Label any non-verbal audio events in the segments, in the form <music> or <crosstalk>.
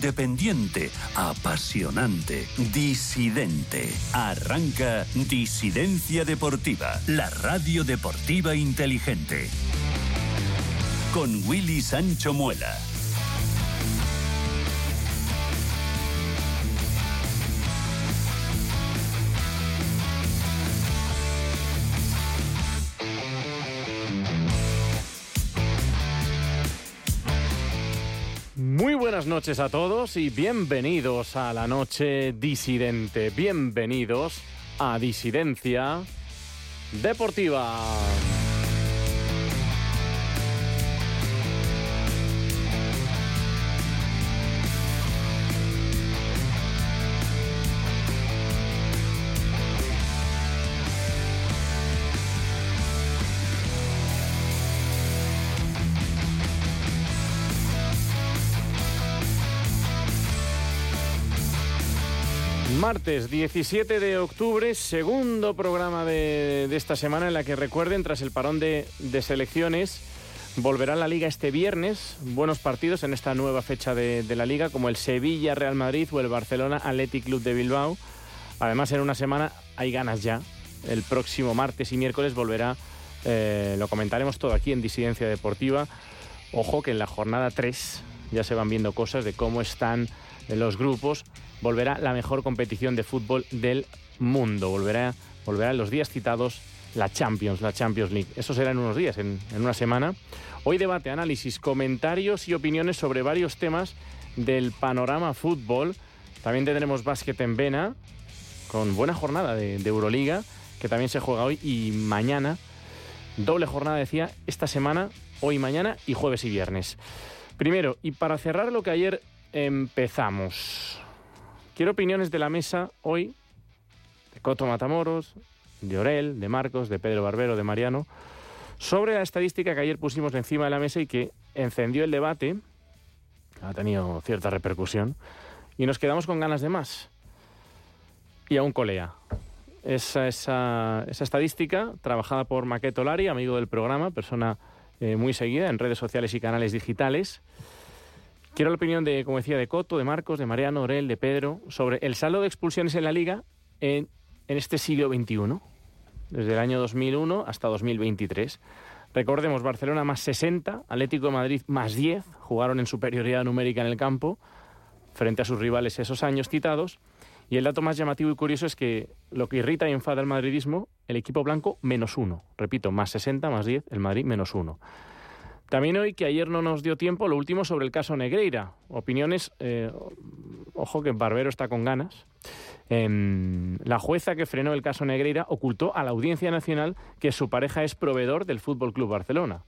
independiente, apasionante, disidente. Arranca Disidencia Deportiva, la radio deportiva inteligente. Con Willy Sancho Muela. Buenas noches a todos y bienvenidos a la noche disidente. Bienvenidos a Disidencia Deportiva. Martes 17 de octubre, segundo programa de, esta semana en la que recuerden, tras el parón de, selecciones, volverá la liga este viernes. Buenos partidos en esta nueva fecha de, de la liga, como el Sevilla Real Madrid o el Barcelona Athletic Club de Bilbao. Además, en una semana hay ganas ya. El próximo martes y miércoles volverá, eh, lo comentaremos todo aquí en Disidencia Deportiva. Ojo que en la jornada 3 ya se van viendo cosas de cómo están los grupos volverá la mejor competición de fútbol del mundo. Volverá, en los días citados la Champions, la Champions League. Eso será en unos días, en, en, una semana. Hoy debate, análisis, comentarios y opiniones sobre varios temas del panorama fútbol. También tendremos básquet en Vena, con buena jornada de, de Euroliga, que también se juega hoy y mañana. Doble jornada, decía, esta semana, hoy, mañana y jueves y viernes. Primero, y para cerrar lo que ayer empezamos. Quiero opiniones de la mesa hoy de Coto Matamoros, de Orel, de Marcos, de Pedro Barbero, de Mariano, sobre la estadística que ayer pusimos encima de la mesa y que encendió el debate, ha tenido cierta repercusión, y nos quedamos con ganas de más. Y aún colea. Esa, esa, estadística, trabajada por Maqueto Lari, amigo del programa, persona eh, muy seguida en redes sociales y canales digitales, Quiero la opinión de, como decía, de Coto, de Marcos, de Mariano, Orel, de Pedro, sobre el saldo de expulsiones en la liga en, en este siglo XXI, desde el año 2001 hasta 2023. Recordemos, Barcelona más 60, Atlético de Madrid más 10, jugaron en superioridad numérica en el campo frente a sus rivales esos años citados. Y el dato más llamativo y curioso es que lo que irrita y enfada al madridismo, el equipo blanco menos uno. Repito, más 60, más 10, el Madrid menos uno. También hoy, que ayer no nos dio tiempo, lo último sobre el caso Negreira. Opiniones, eh, ojo que Barbero está con ganas. Eh, la jueza que frenó el caso Negreira ocultó a la Audiencia Nacional que su pareja es proveedor del Fútbol Club Barcelona.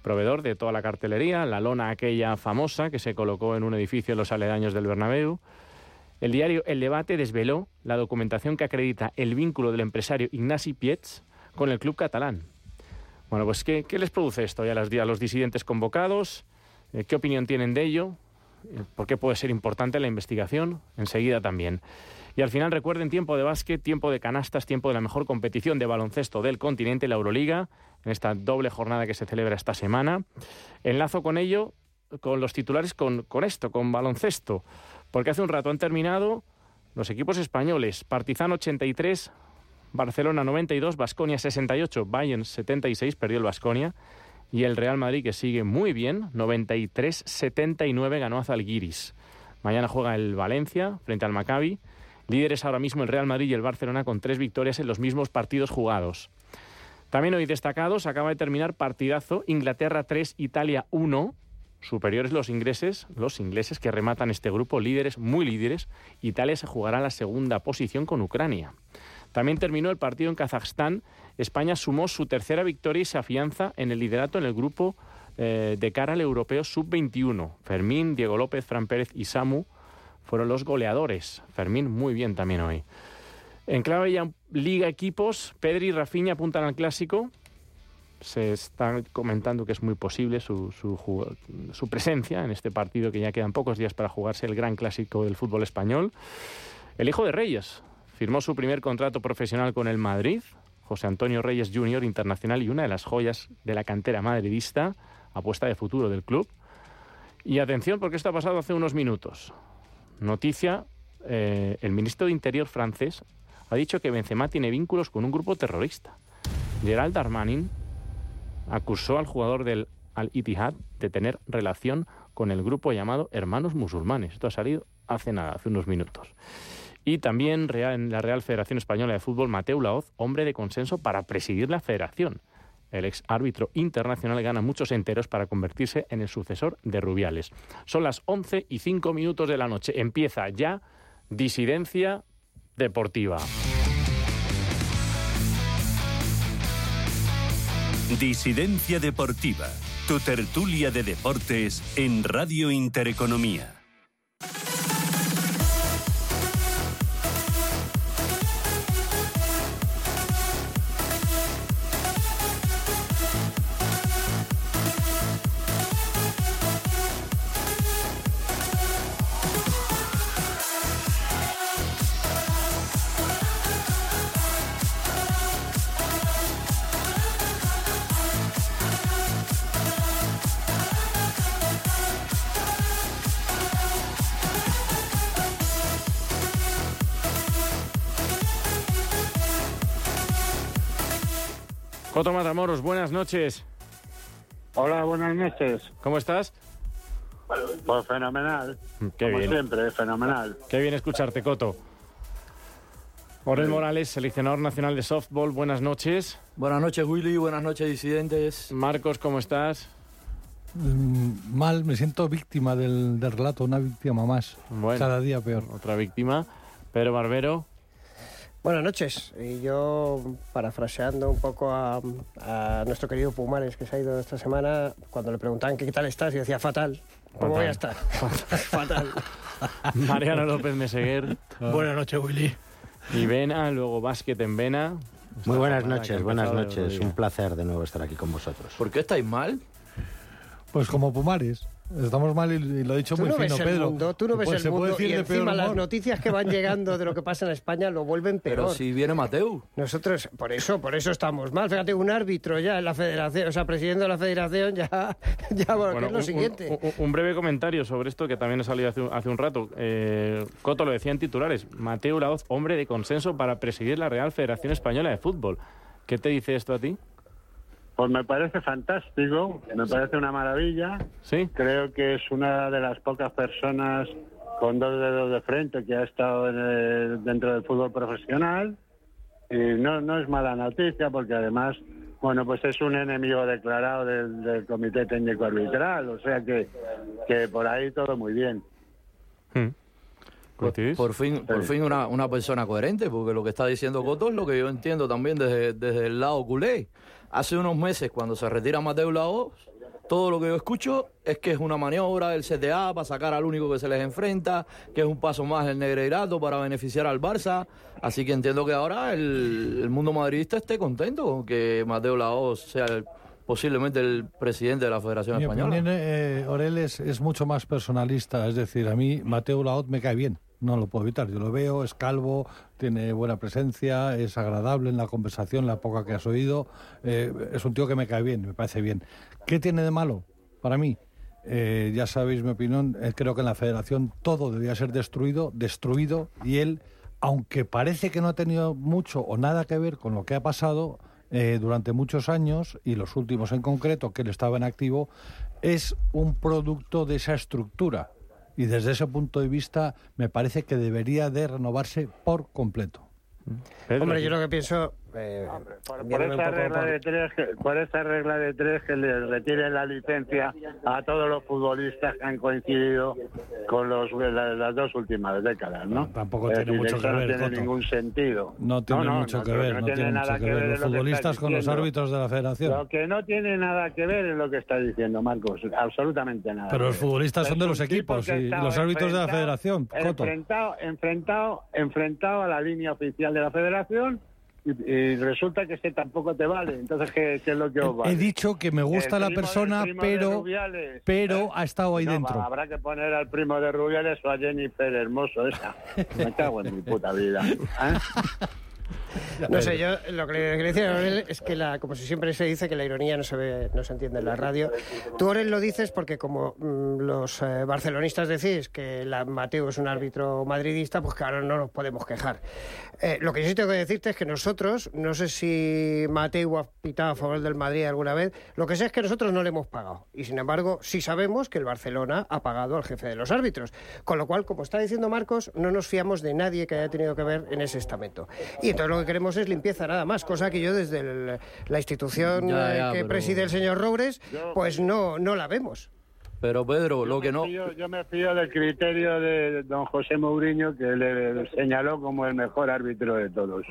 Proveedor de toda la cartelería, la lona aquella famosa que se colocó en un edificio en los aledaños del Bernabéu. El diario El Debate desveló la documentación que acredita el vínculo del empresario Ignasi Pietz con el club catalán. Bueno, pues ¿qué, qué les produce esto a los, a los disidentes convocados? Eh, ¿Qué opinión tienen de ello? Eh, ¿Por qué puede ser importante la investigación? Enseguida también. Y al final recuerden tiempo de básquet, tiempo de canastas, tiempo de la mejor competición de baloncesto del continente, la Euroliga, en esta doble jornada que se celebra esta semana. Enlazo con ello, con los titulares, con, con esto, con baloncesto, porque hace un rato han terminado los equipos españoles, Partizan 83, Barcelona 92, Basconia 68, Bayern 76, perdió el Basconia. Y el Real Madrid, que sigue muy bien, 93-79 ganó a Zalgiris. Mañana juega el Valencia frente al Maccabi. Líderes ahora mismo el Real Madrid y el Barcelona con tres victorias en los mismos partidos jugados. También hoy destacados, acaba de terminar partidazo Inglaterra 3, Italia 1. Superiores los ingleses, los ingleses que rematan este grupo, líderes, muy líderes. Italia se jugará la segunda posición con Ucrania. También terminó el partido en Kazajstán. España sumó su tercera victoria y se afianza en el liderato en el grupo eh, de cara al europeo sub-21. Fermín, Diego López, Fran Pérez y Samu fueron los goleadores. Fermín muy bien también hoy. En clave ya Liga Equipos, Pedri y Rafinha apuntan al clásico. Se está comentando que es muy posible su, presencia en este partido que ya quedan pocos días para jugarse el gran clásico del fútbol español. El hijo de Reyes, Firmó su primer contrato profesional con el Madrid, José Antonio Reyes Jr. Internacional y una de las joyas de la cantera madridista, apuesta de futuro del club. Y atención, porque esto ha pasado hace unos minutos. Noticia, eh, el ministro de Interior francés ha dicho que Benzema tiene vínculos con un grupo terrorista. Gerald Darmanin acusó al jugador del Al-Ittihad de tener relación con el grupo llamado Hermanos Musulmanes. Esto ha salido hace nada, hace unos minutos. Y también en la Real Federación Española de Fútbol, Mateo Laoz, hombre de consenso para presidir la federación. El ex árbitro internacional gana muchos enteros para convertirse en el sucesor de Rubiales. Son las 11 y 5 minutos de la noche. Empieza ya Disidencia Deportiva. Disidencia Deportiva, tu tertulia de deportes en Radio Intereconomía. Coto Matamoros, buenas noches. Hola, buenas noches. ¿Cómo estás? Pues fenomenal. Qué Como bien. siempre, fenomenal. Qué bien escucharte, Coto. Orel Morales, seleccionador nacional de softball, buenas noches. Buenas noches, Willy. Buenas noches, disidentes. Marcos, ¿cómo estás? Mm, Mal, me siento víctima del, del relato, una víctima más. Bueno. Cada día peor. Otra víctima. Pedro Barbero. Buenas noches. Y yo, parafraseando un poco a, a nuestro querido Pumares, que se ha ido esta semana, cuando le preguntaban qué tal estás, yo decía fatal. ¿Cómo voy a estar? <laughs> <laughs> fatal. Mariano López Meseguer. <laughs> Buenas noches, Willy. Y Vena, luego básquet en Vena. Muy buenas noches, buenas noches. Un placer de nuevo estar aquí con vosotros. ¿Por qué estáis mal? Pues como Pumares. Estamos mal y, lo ha dicho muy no fino, ves el Pedro. mundo, tú no ves Pues el se puede mundo y encima las humor. noticias que van llegando de lo que pasa en España lo vuelven peor. Pero si viene Mateu. Nosotros, por eso, por eso estamos mal. Fíjate, un árbitro ya en la federación, o sea, presidente de la federación ya, <laughs> ya bueno, ¿qué es lo un- siguiente? Un, breve comentario sobre esto que también ha salido hace, un- hace un rato. Eh, Coto lo decía en titulares. Mateo Laoz, hombre de consenso para presidir la Real Federación Española de Fútbol. ¿Qué te dice esto a ti? Pues me parece fantástico, me parece una maravilla. ¿Sí? Creo que es una de las pocas personas con dos dedos de frente que ha estado en el- dentro del fútbol profesional. Y no, no es mala noticia porque además, bueno, pues es un enemigo declarado del, del Comité Técnico Arbitral. O sea que, que por ahí todo muy bien. Hmm. Por, fin, por fin una, una persona coherente, porque lo que está diciendo Coto es lo que yo entiendo también desde, desde el lado culé. Hace unos meses, cuando se retira Mateo Laoz, todo lo que yo escucho es que es una maniobra del CTA para sacar al único que se les enfrenta, que es un paso más del Negreirato para beneficiar al Barça. Así que entiendo que ahora el, el mundo madridista esté contento con que Mateo Laoz sea el- posiblemente el presidente de la Federación Mi Española. opinión, eh, Orel, es, es mucho más personalista. Es decir, a mí Mateo Laot me cae bien. No lo puedo evitar. Yo lo veo, es calvo, tiene buena presencia, es agradable en la conversación, la poca que has oído. Eh, es un tío que me cae bien, me parece bien. ¿Qué tiene de malo para mí? Eh, ya sabéis mi opinión. eh, creo que en la federación todo debía ser destruido, destruido, y él, aunque parece que no ha tenido mucho o nada que ver con lo que ha pasado, eh, durante muchos años, y los últimos en concreto, que él estaba en activo, es un producto de esa estructura. Y desde ese punto de vista me parece que debería de renovarse por completo. Pedro, Hombre, yo lo que pienso... eh, Por, por poco regla por- de tres, que, por esa regla de tres que le retiren la licencia a todos los futbolistas que han coincidido con los, la- las dos últimas décadas, ¿no? Tampoco Es tiene decir, mucho que no ver, tiene Coto. ningún sentido. No tiene no, mucho que ver, no tiene mucho que ver los en lo que futbolistas con los árbitros de la federación. Lo que no tiene nada que ver es lo que está diciendo Marcos, absolutamente nada. Pero los futbolistas son de los equipos y los árbitros de la federación, Coto. Enfrentado, enfrentado, enfrentado a la línea oficial de la federación y, y resulta que ese tampoco te vale. Entonces, ¿qué, qué es lo que os vale? He dicho que me gusta El la primo- persona, pero, Rubiales, pero ¿eh? ha estado ahí No, dentro. va, habrá que poner al primo de Rubiales o a Jennifer Hermoso esa. <laughs> Me cago en mi puta vida. ¿eh? <laughs> <laughs> No sé, yo lo que le decir a Orel es que, la, como si siempre se dice, que la ironía no se ve, no se entiende en la radio. Tú, Orel, lo dices porque como mm, los eh, barcelonistas decís que la, Mateo es un árbitro madridista, pues claro, no nos podemos quejar. Eh, lo que yo sí tengo que decirte es que nosotros, no sé si Mateo ha pitado a favor del Madrid alguna vez, lo que sé es que nosotros no le hemos pagado. Y sin embargo, sí sabemos que el Barcelona ha pagado al jefe de los árbitros. Con lo cual, como está diciendo Marcos, no nos fiamos de nadie que haya tenido que ver en ese estamento. Y entonces lo que queremos es limpieza nada más, cosa que yo desde el- la institución Ya, ya, que pero- preside el señor Roures, pues no, no la vemos. Pero Pedro, lo que no... fío- yo me fío del criterio de don José Mourinho, que le señaló como el mejor árbitro de todos.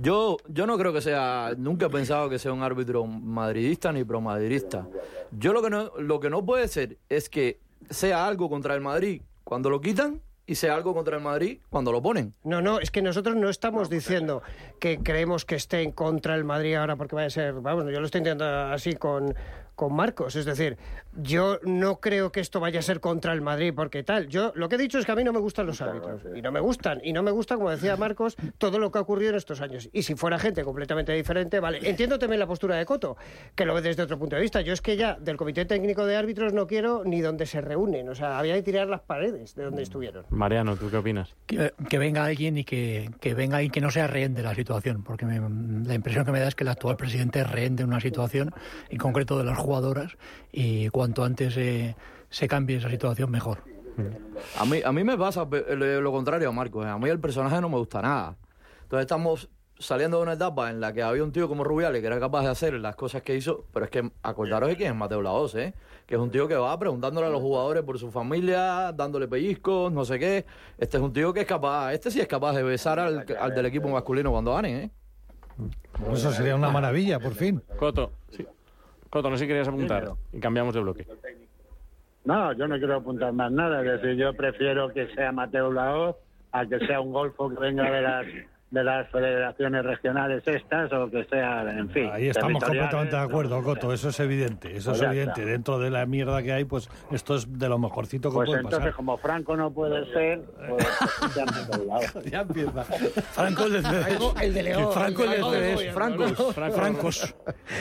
Yo, yo no creo que sea, nunca he pensado que sea un árbitro madridista ni promadridista. Yo lo que no, lo que no puede ser es que sea algo contra el Madrid cuando lo quitan y sea algo contra el Madrid cuando lo ponen. No, no, es que nosotros no estamos diciendo que creemos que esté en contra el Madrid ahora porque vaya a ser, vamos, yo lo estoy intentando así con, con Marcos, es decir, yo no creo que esto vaya a ser contra el Madrid porque tal, yo lo que he dicho es que a mí no me gustan los árbitros y no me gustan y no me gusta, como decía Marcos, todo lo que ha ocurrido en estos años y si fuera gente completamente diferente, vale, entiendo también la postura de Coto, que lo ve desde otro punto de vista, yo es que ya del Comité Técnico de Árbitros no quiero ni donde se reúnen, o sea, había que tirar las paredes de donde estuvieron. Mariano, ¿tú qué opinas? que, que venga alguien y que, que venga y que no sea rehén de la situación, porque me- la impresión que me da es que el actual presidente es rehén de una situación, en concreto de las jugadoras, y cuanto antes eh, se cambie esa situación, mejor. A mí, a mí me pasa pe- lo, contrario a Marcos. ¿eh? A mí el personaje no me gusta nada. Entonces estamos saliendo de una etapa en la que había un tío como Rubiales que era capaz de hacer las cosas que hizo, pero es que acordaros de quién es Mateo Laos, ¿eh? que es un tío que va preguntándole a los jugadores por su familia, dándole pellizcos, no sé qué. Este es un tío que es capaz, este sí es capaz de besar al, al del equipo masculino cuando gane, ¿eh? Eso sería una maravilla, por fin. Coto, sí. Coto, no sé si querías apuntar y cambiamos de bloque. No, yo no quiero apuntar más nada. Es decir, yo prefiero que sea Mateo Laoz a que sea un golfo que venga de las de las federaciones regionales estas o que sea, en fin. Ahí estamos completamente de acuerdo, Coto. Eso es evidente. Eso Pues es ya evidente. está. Dentro de la mierda que hay, pues esto es de lo mejorcito que Pues puede entonces, pasar. como Franco no puede ser, pues Mateo Laoz. <laughs> Ya empieza. Franco el de CDS. El de León. Franco el de el de CDS. León, Francos. Franco. Francos.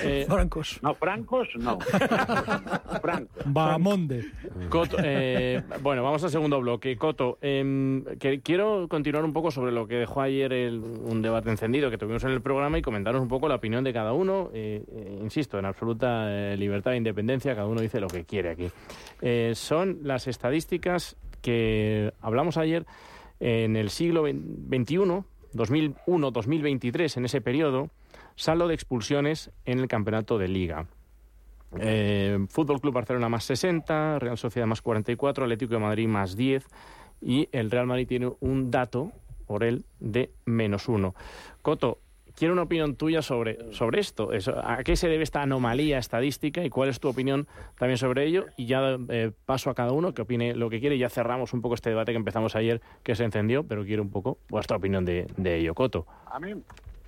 Eh, Francos. No, francos, no. <laughs> Franco. Bahamonde. Coto, eh, bueno, vamos al segundo bloque. Coto, em, que quiero continuar un poco sobre lo que dejó ayer el- un debate encendido que tuvimos en el programa y comentaros un poco la opinión de cada uno. Eh, eh, insisto, en absoluta eh, libertad e independencia, cada uno dice lo que quiere aquí. Son las estadísticas que hablamos ayer en el siglo XXI, 2001-2023, en ese periodo, saldo de expulsiones en el campeonato de liga. Fútbol Club Barcelona más 60, Real Sociedad más 44, Atlético de Madrid más 10 y el Real Madrid tiene un dato, por él, de menos 1. Coto, quiero una opinión tuya sobre, sobre esto. ¿A qué se debe esta anomalía estadística y cuál es tu opinión también sobre ello? Y ya eh, paso a cada uno que opine lo que quiere y ya cerramos un poco este debate que empezamos ayer, que se encendió, pero quiero un poco vuestra opinión de, de ello. Coto. A mí,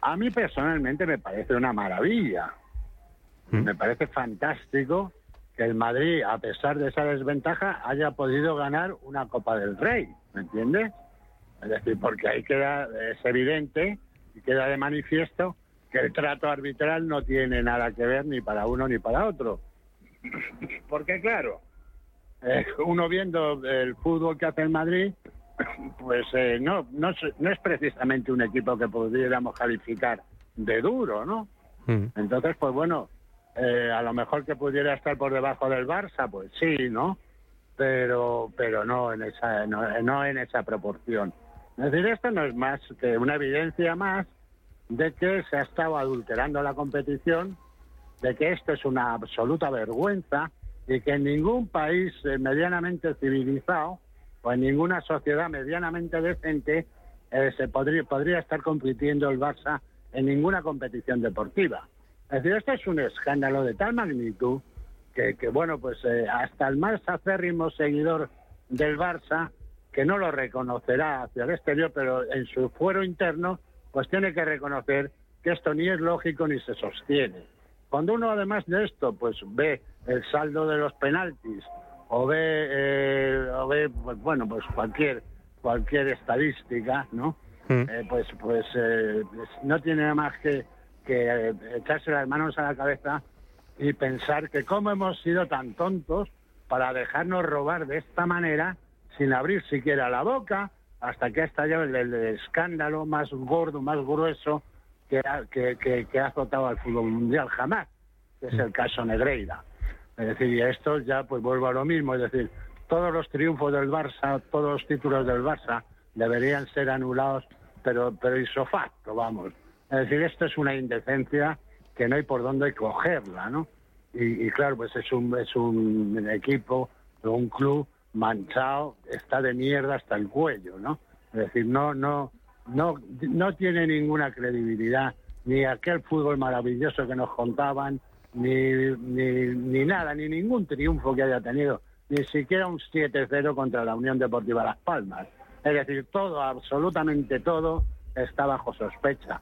a mí personalmente me parece una maravilla. Me parece fantástico que el Madrid, a pesar de esa desventaja, haya podido ganar una Copa del Rey, ¿me entiendes? Es decir, porque ahí queda, es evidente y queda de manifiesto que el trato arbitral no tiene nada que ver ni para uno ni para otro. Porque claro, eh, uno viendo el fútbol que hace el Madrid, pues eh, no, no, es- no es precisamente un equipo que pudiéramos calificar de duro, ¿no? Entonces, pues bueno, eh, a lo mejor que pudiera estar por debajo del Barça, pues sí, ¿no? Pero, pero no en esa, no, no en esa proporción. Es decir, esto no es más que una evidencia más de que se ha estado adulterando la competición, de que esto es una absoluta vergüenza y que en ningún país eh, medianamente civilizado o en ninguna sociedad medianamente decente eh, se podría, estar compitiendo el Barça en ninguna competición deportiva. Es decir, esto es un escándalo de tal magnitud que, que, bueno, pues eh, hasta el más acérrimo seguidor del Barça, que no lo reconocerá hacia el exterior, pero en su fuero interno, pues tiene que reconocer que esto ni es lógico ni se sostiene. Cuando uno además de esto, pues ve el saldo de los penaltis o ve, eh, o ve pues, bueno, pues cualquier cualquier estadística, ¿no? eh, pues pues eh, pues no tiene nada más que, que eh, echarse las manos a la cabeza y pensar que cómo hemos sido tan tontos para dejarnos robar de esta manera sin abrir siquiera la boca hasta que ha estallado el, escándalo más gordo, más grueso que ha, que ha azotado al fútbol mundial jamás, que es el caso Negreira. Es decir, y esto ya pues vuelvo a lo mismo, es decir, todos los triunfos del Barça, todos los títulos del Barça deberían ser anulados, pero pero isofacto, vamos. Es decir, esto es una indecencia que no hay por dónde cogerla, ¿no? Y, y claro, pues es un, es un equipo, un club manchado, está de mierda hasta el cuello, ¿no? Es decir, no, no, no, no tiene ninguna credibilidad, ni aquel fútbol maravilloso que nos contaban, ni, ni, ni nada, ni ningún triunfo que haya tenido, ni siquiera un 7-0 contra la Unión Deportiva Las Palmas. Es decir, todo, absolutamente todo, está bajo sospecha.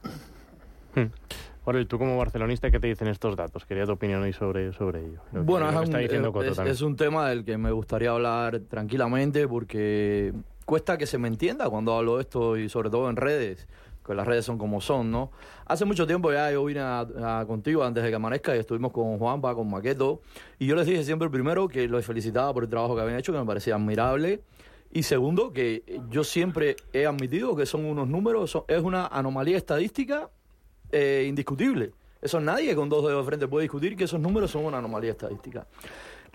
Ahora, tú como barcelonista, ¿qué te dicen estos datos? Quería tu opinión hoy sobre, sobre ello. Lo Bueno, es que está un, es- Coto es, también. es un tema del que me gustaría hablar tranquilamente porque cuesta que se me entienda cuando hablo de esto y sobre todo en redes, que las redes son como son, ¿no? Hace mucho tiempo ya yo vine a- a- contigo antes de que amanezca y estuvimos con Juanpa, con Maqueto, y yo les dije siempre primero que los felicitaba por el trabajo que habían hecho, que me parecía admirable. Y segundo, que yo siempre he admitido que son unos números, son- es una anomalía estadística eh, indiscutible. Eso nadie con dos dedos de frente puede discutir que esos números son una anomalía estadística.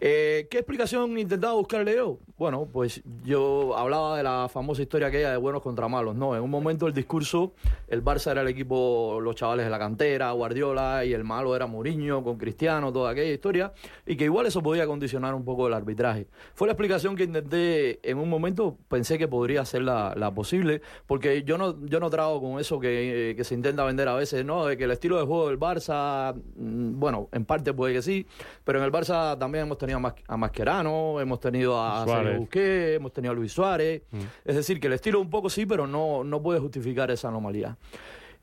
Eh, ¿Qué explicación intentaba buscarle yo? Bueno, pues yo hablaba de la famosa historia aquella de buenos contra malos. No, en un momento el discurso, el Barça era el equipo, los chavales de la cantera, Guardiola, y el malo era Mourinho con Cristiano, toda aquella historia, y que igual eso podía condicionar un poco el arbitraje. Fue la explicación que intenté en un momento, pensé que podría ser la, la posible, porque yo no, yo no trago con eso que, eh, que se intenta vender a veces, ¿no? De que el estilo de juego del Barça, mm, bueno, en parte puede que sí, pero en el Barça también hemos tenido a, Mas- a Mascherano, hemos tenido a. Sergio Busquets, hemos tenido a Luis Suárez. Mm. Es decir, que el estilo un poco sí, pero no, no puede justificar esa anomalía.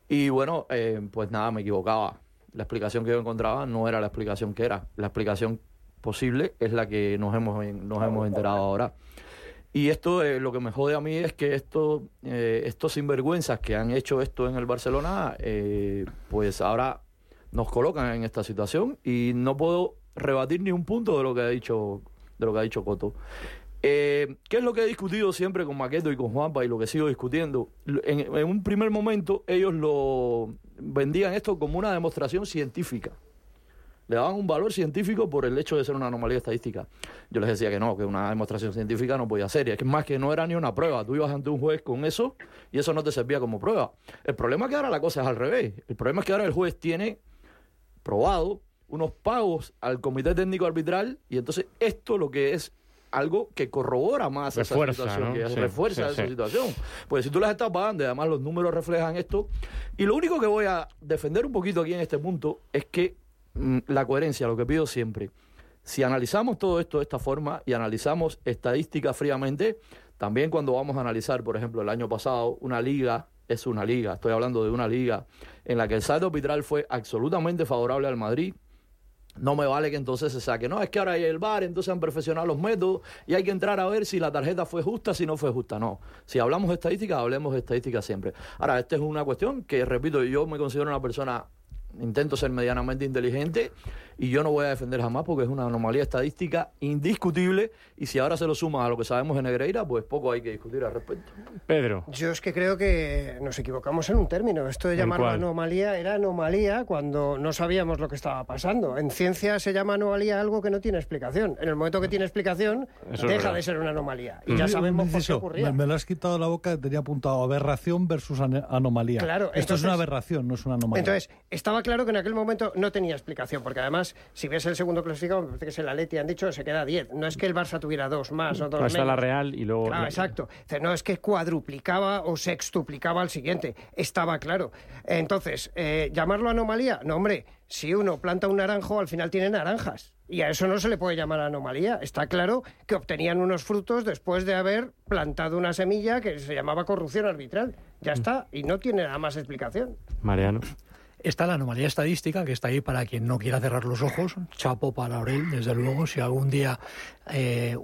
Y bueno, eh, pues nada, me equivocaba. La explicación que yo encontraba no era la explicación que era. La explicación posible es la que nos hemos, nos hemos enterado ahora. Y esto, eh, lo que me jode a mí es que esto, eh, estos sinvergüenzas que han hecho esto en el Barcelona, eh, pues ahora nos colocan en esta situación y no puedo rebatir ni un punto de lo que ha dicho, de lo que ha dicho Coto. Eh, ¿Qué es lo que he discutido siempre con Maqueto y con Juanpa y lo que sigo discutiendo? En, un primer momento ellos lo vendían esto como una demostración científica. Le daban un valor científico por el hecho de ser una anomalía estadística. Yo les decía que no, que una demostración científica no podía ser. Y es que más que no era ni una prueba. Tú ibas ante un juez con eso y eso no te servía como prueba. El problema es que ahora la cosa es al revés. El problema es que ahora el juez tiene probado unos pagos al comité técnico arbitral y entonces esto lo que es algo que corrobora más Refuerza, esa situación, ¿no? que Sí, refuerza sí, esa sí. situación. Pues si tú las estás pagando y además los números reflejan esto, y lo único que voy a defender un poquito aquí en este punto es que mm, la coherencia, lo que pido siempre, si analizamos todo esto de esta forma y analizamos estadísticas fríamente, también cuando vamos a analizar, por ejemplo, el año pasado, una liga es una liga, estoy hablando de una liga en la que el saldo arbitral fue absolutamente favorable al Madrid, no me vale que entonces se saque. No, es que ahora hay el VAR, entonces han perfeccionado los métodos y hay que entrar a ver si la tarjeta fue justa, si no fue justa. No. Si hablamos de estadística, hablemos de estadística siempre. Ahora, esta es una cuestión que, repito, yo me considero una persona, intento ser medianamente inteligente y yo no voy a defender jamás porque es una anomalía estadística indiscutible y si ahora se lo suma a lo que sabemos de Negreira, pues poco hay que discutir al respecto. Pedro. Yo es que creo que nos equivocamos en un término. Esto de ¿En llamarlo cuál? anomalía era anomalía cuando no sabíamos lo que estaba pasando. En ciencia se llama anomalía algo que no tiene explicación. En el momento que tiene explicación, Eso deja de ser una anomalía. Y ya sabemos por qué ocurría. Me, me lo has quitado de la boca, tenía apuntado aberración versus anomalía. Claro, Esto es una aberración, no es una anomalía. Entonces, estaba claro que en aquel momento no tenía explicación, porque además, si ves el segundo clasificado, me parece que es el Atleti, han dicho, se queda 10. No es que el Barça tuviera dos más o dos No, está la. Real y luego... Claro, exacto. No es que cuadruplicaba o sextuplicaba al siguiente. Estaba claro. Entonces, eh, ¿llamarlo anomalía? No, hombre, si uno planta un naranjo, al final tiene naranjas. Y a eso no se le puede llamar anomalía. Está claro que obtenían unos frutos después de haber plantado una semilla que se llamaba corrupción arbitral. Ya está. Y no tiene nada más explicación. Mariano. Está la anomalía estadística, que está ahí para quien no quiera cerrar los ojos. Chapo para Aurel, desde luego. Si algún día eh,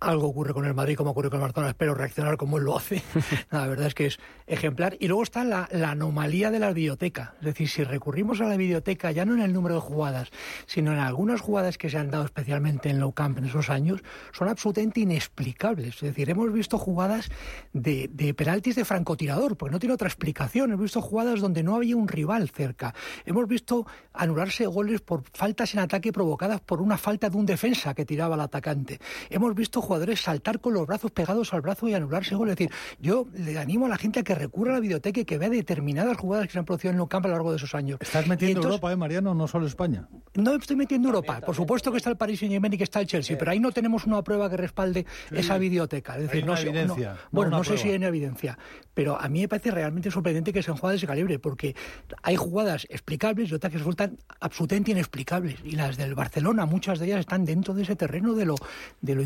algo ocurre con el Madrid como ocurre con el Barcelona, espero reaccionar como él lo hace. <laughs> la verdad es que es ejemplar. Y luego está la, anomalía de la biblioteca. Es decir, si recurrimos a la biblioteca, ya no en el número de jugadas, sino en algunas jugadas que se han dado especialmente en Low Camp en esos años, son absolutamente inexplicables. Es decir, hemos visto jugadas de, de penaltis de francotirador, porque no tiene otra explicación. Hemos visto jugadas donde no había un rival cerca. Hemos visto anularse goles por faltas en ataque provocadas por una falta de un defensa que tiraba al atacante. Hemos visto jugadores saltar con los brazos pegados al brazo y anularse gol. Es decir, yo le animo a la gente a que recurra a la biblioteca y que vea determinadas jugadas que se han producido en el campo a lo largo de esos años. Estás metiendo Europa, ¿eh, Mariano? No solo España. No estoy metiendo Europa. Por supuesto que está el Paris Saint-Germain y que está el Chelsea, pero ahí no tenemos una prueba que respalde esa biblioteca. Es decir, no sé, evidencia. bueno, no sé si hay una evidencia, pero a mí me parece realmente sorprendente que sean jugadas de ese calibre, porque hay jugadas explicables y otras que resultan absolutamente inexplicables. Y las del Barcelona, muchas de ellas están dentro de ese terreno de lo, de lo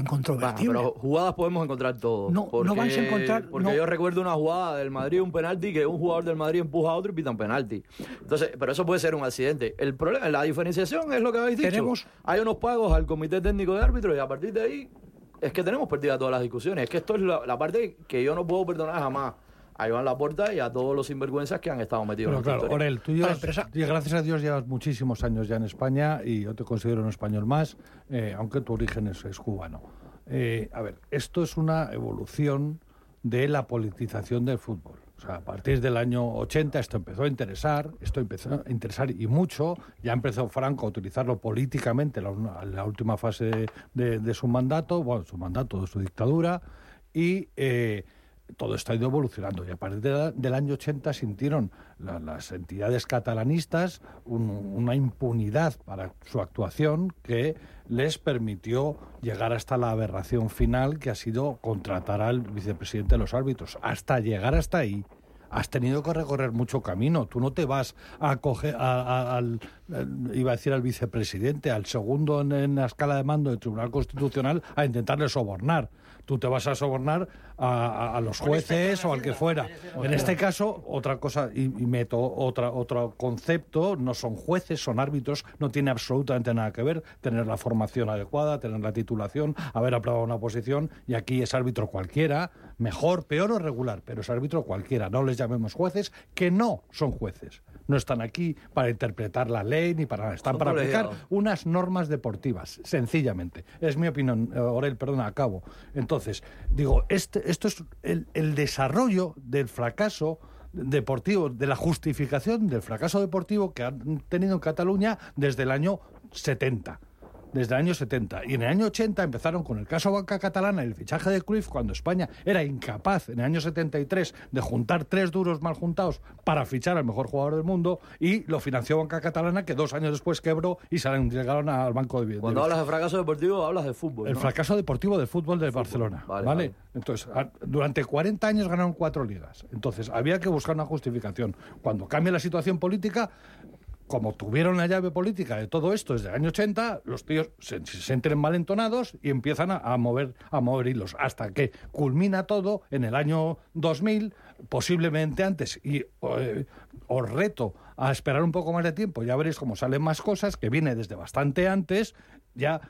incontrovertible jugadas podemos encontrar todo. No, no vais a encontrar. Porque yo recuerdo una jugada del Madrid, un penalti, que un jugador del Madrid empuja a otro y pita un penalti. Entonces, pero eso puede ser un accidente. El problema, la diferenciación es lo que habéis dicho. Tenemos... Hay unos pagos al comité técnico de árbitros y a partir de ahí es que tenemos perdidas todas las discusiones. Es que esto es la, parte que yo no puedo perdonar jamás a Iván Laporta y a todos los sinvergüenzas que han estado metidos en claro, Orel, tú llevas, gracias a Dios llevas muchísimos años ya en España y yo te considero un español más, eh, aunque tu origen es cubano. Eh, a ver, esto es una evolución de la politización del fútbol. O sea, a partir del año 80 esto empezó a interesar, esto empezó a interesar y mucho. Ya empezó Franco a utilizarlo políticamente en la, última fase de, su mandato, bueno, su mandato, de su dictadura, y eh, todo esto ha ido evolucionando y a partir del año 80 sintieron las entidades catalanistas una impunidad para su actuación que les permitió llegar hasta la aberración final que ha sido contratar al vicepresidente de los árbitros. Hasta llegar hasta ahí has tenido que recorrer mucho camino. Tú no te vas a coger al, iba a decir al vicepresidente, al segundo en, la escala de mando del Tribunal Constitucional a intentarle sobornar tú te vas a sobornar a, los jueces o al que fuera. En este caso, otra cosa, y, meto otra, otro concepto, no son jueces, son árbitros, no tiene absolutamente nada que ver tener la formación adecuada, tener la titulación, haber aprobado una posición, y aquí es árbitro cualquiera, mejor, peor o regular, pero es árbitro cualquiera, no les llamemos jueces, que no son jueces no están aquí para interpretar la ley ni para nada, están para aplicar unas normas deportivas, sencillamente. Es mi opinión, eh, Orel, perdona, acabo. Entonces, digo, este, esto es el, el desarrollo del fracaso deportivo, de la justificación del fracaso deportivo que han tenido en Cataluña desde el año 70 desde el año 70. Y en el año 80 empezaron con el caso Banca Catalana y el fichaje de Cruyff cuando España era incapaz en el año 73 de juntar tres duros mal juntados para fichar al mejor jugador del mundo y lo financió Banca Catalana que dos años después quebró y salieron, llegaron al Banco de Cuando hablas de fracaso deportivo hablas de fútbol. El fracaso deportivo del fútbol de Barcelona. Vale, Entonces, durante 40 años ganaron cuatro ligas. Entonces, había que buscar una justificación. Cuando cambia la situación política, como tuvieron la llave política de todo esto desde el año 80, los tíos se, se sienten malentonados y empiezan a, mover, a mover hilos, hasta que culmina todo en el año 2000, posiblemente antes. Y eh, os reto a esperar un poco más de tiempo, ya veréis cómo salen más cosas, que viene desde bastante antes, ya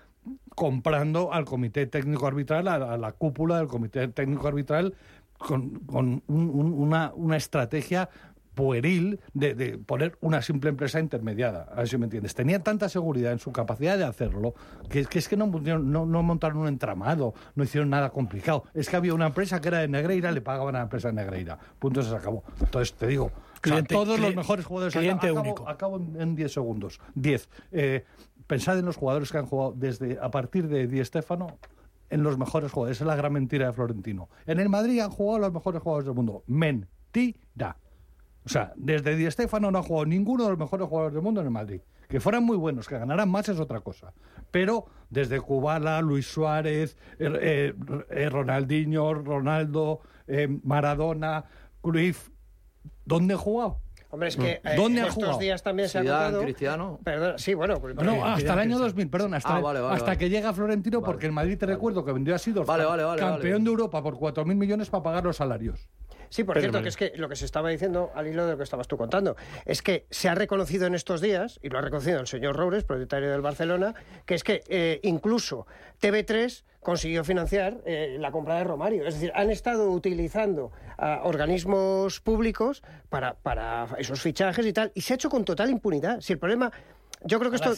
comprando al Comité Técnico Arbitral, a, la cúpula del Comité Técnico Arbitral, con, una, una estrategia pueril de, poner una simple empresa intermediada, a ver si me entiendes. Tenían tanta seguridad en su capacidad de hacerlo que, es que no, no, no, montaron un entramado, no hicieron nada complicado. Es que había una empresa que era de Negreira, le pagaban a la empresa de Negreira. Punto, se acabó. Entonces, te digo, todos los mejores jugadores... Cliente acabo, único. Acabo en 10 segundos. 10. Eh, pensad en los jugadores que han jugado desde a partir de Di Stéfano en los mejores jugadores. Esa es la gran mentira de Florentino. En el Madrid han jugado los mejores jugadores del mundo. Mentira. O sea, desde Di Stéfano no ha jugado ninguno de los mejores jugadores del mundo en el Madrid. Que fueran muy buenos, que ganaran más es otra cosa. Pero desde Kubala, Luis Suárez, eh, eh, Ronaldinho, Ronaldo, eh, Maradona, Cruyff, ¿dónde ha jugado? Hombre, es que ¿Dónde ha estos días también se ha notado... Cristiano? Perdón, sí, bueno... no, hasta el año 2000, perdón, hasta, ah, hasta que llega Florentino, porque el Madrid, te recuerdo, que vendió a Sidorf, campeón de Europa por 4.000 millones para pagar los salarios. Sí, por cierto, que es que lo que se estaba diciendo al hilo de lo que estabas tú contando, es que se ha reconocido en estos días, y lo ha reconocido el señor Roures, propietario del Barcelona, que es que eh, incluso TV3 consiguió financiar eh, la compra de Romario. Es decir, han estado utilizando a organismos públicos para, para esos fichajes y tal, y se ha hecho con total impunidad. Si el problema yo creo que esto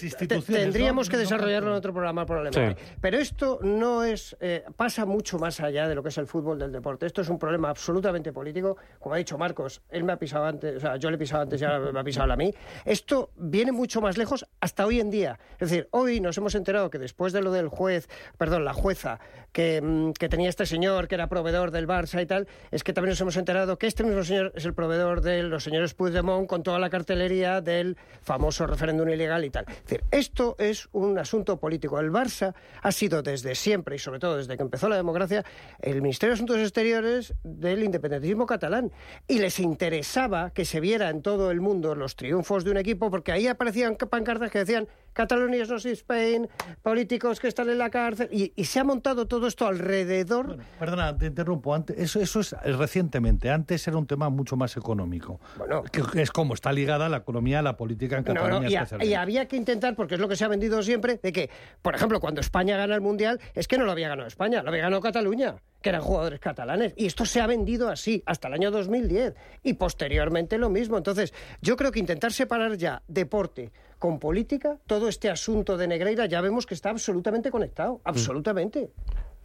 tendríamos que desarrollarlo en otro programa probablemente. Pero esto no es eh, pasa mucho más allá de lo que es el fútbol del deporte. Esto es un problema absolutamente político. Como ha dicho Marcos, él me ha pisado antes, o sea, yo le he pisado antes y ahora me ha pisado a mí. Esto viene mucho más lejos hasta hoy en día. Es decir, hoy nos hemos enterado que después de lo del juez, perdón, la jueza que, mm, que tenía este señor que era proveedor del Barça y tal, es que también nos hemos enterado que este mismo señor es el proveedor de los señores Puigdemont con toda la cartelería del famoso referéndum ilegal y tal. decir, esto es un asunto político. El Barça ha sido desde siempre, y sobre todo desde que empezó la democracia, el Ministerio de Asuntos Exteriores del independentismo catalán. Y les interesaba que se viera en todo el mundo los triunfos de un equipo, porque ahí aparecían pancartas que decían Cataluña es no Spain, políticos que están en la cárcel, y, se ha montado todo esto alrededor. perdona, te interrumpo. Antes, eso, eso es recientemente. Antes era un tema mucho más económico. Bueno, que, es como está ligada la economía a la política en Cataluña. y, había que intentar, porque es lo que se ha vendido siempre, de que, por ejemplo, cuando España gana el Mundial, es que no lo había ganado España, lo había ganado Cataluña que eran jugadores catalanes. Y esto se ha vendido así hasta el año 2010 y posteriormente lo mismo. Entonces, yo creo que intentar separar ya deporte con política, todo este asunto de Negreira ya vemos que está absolutamente conectado, mm. absolutamente.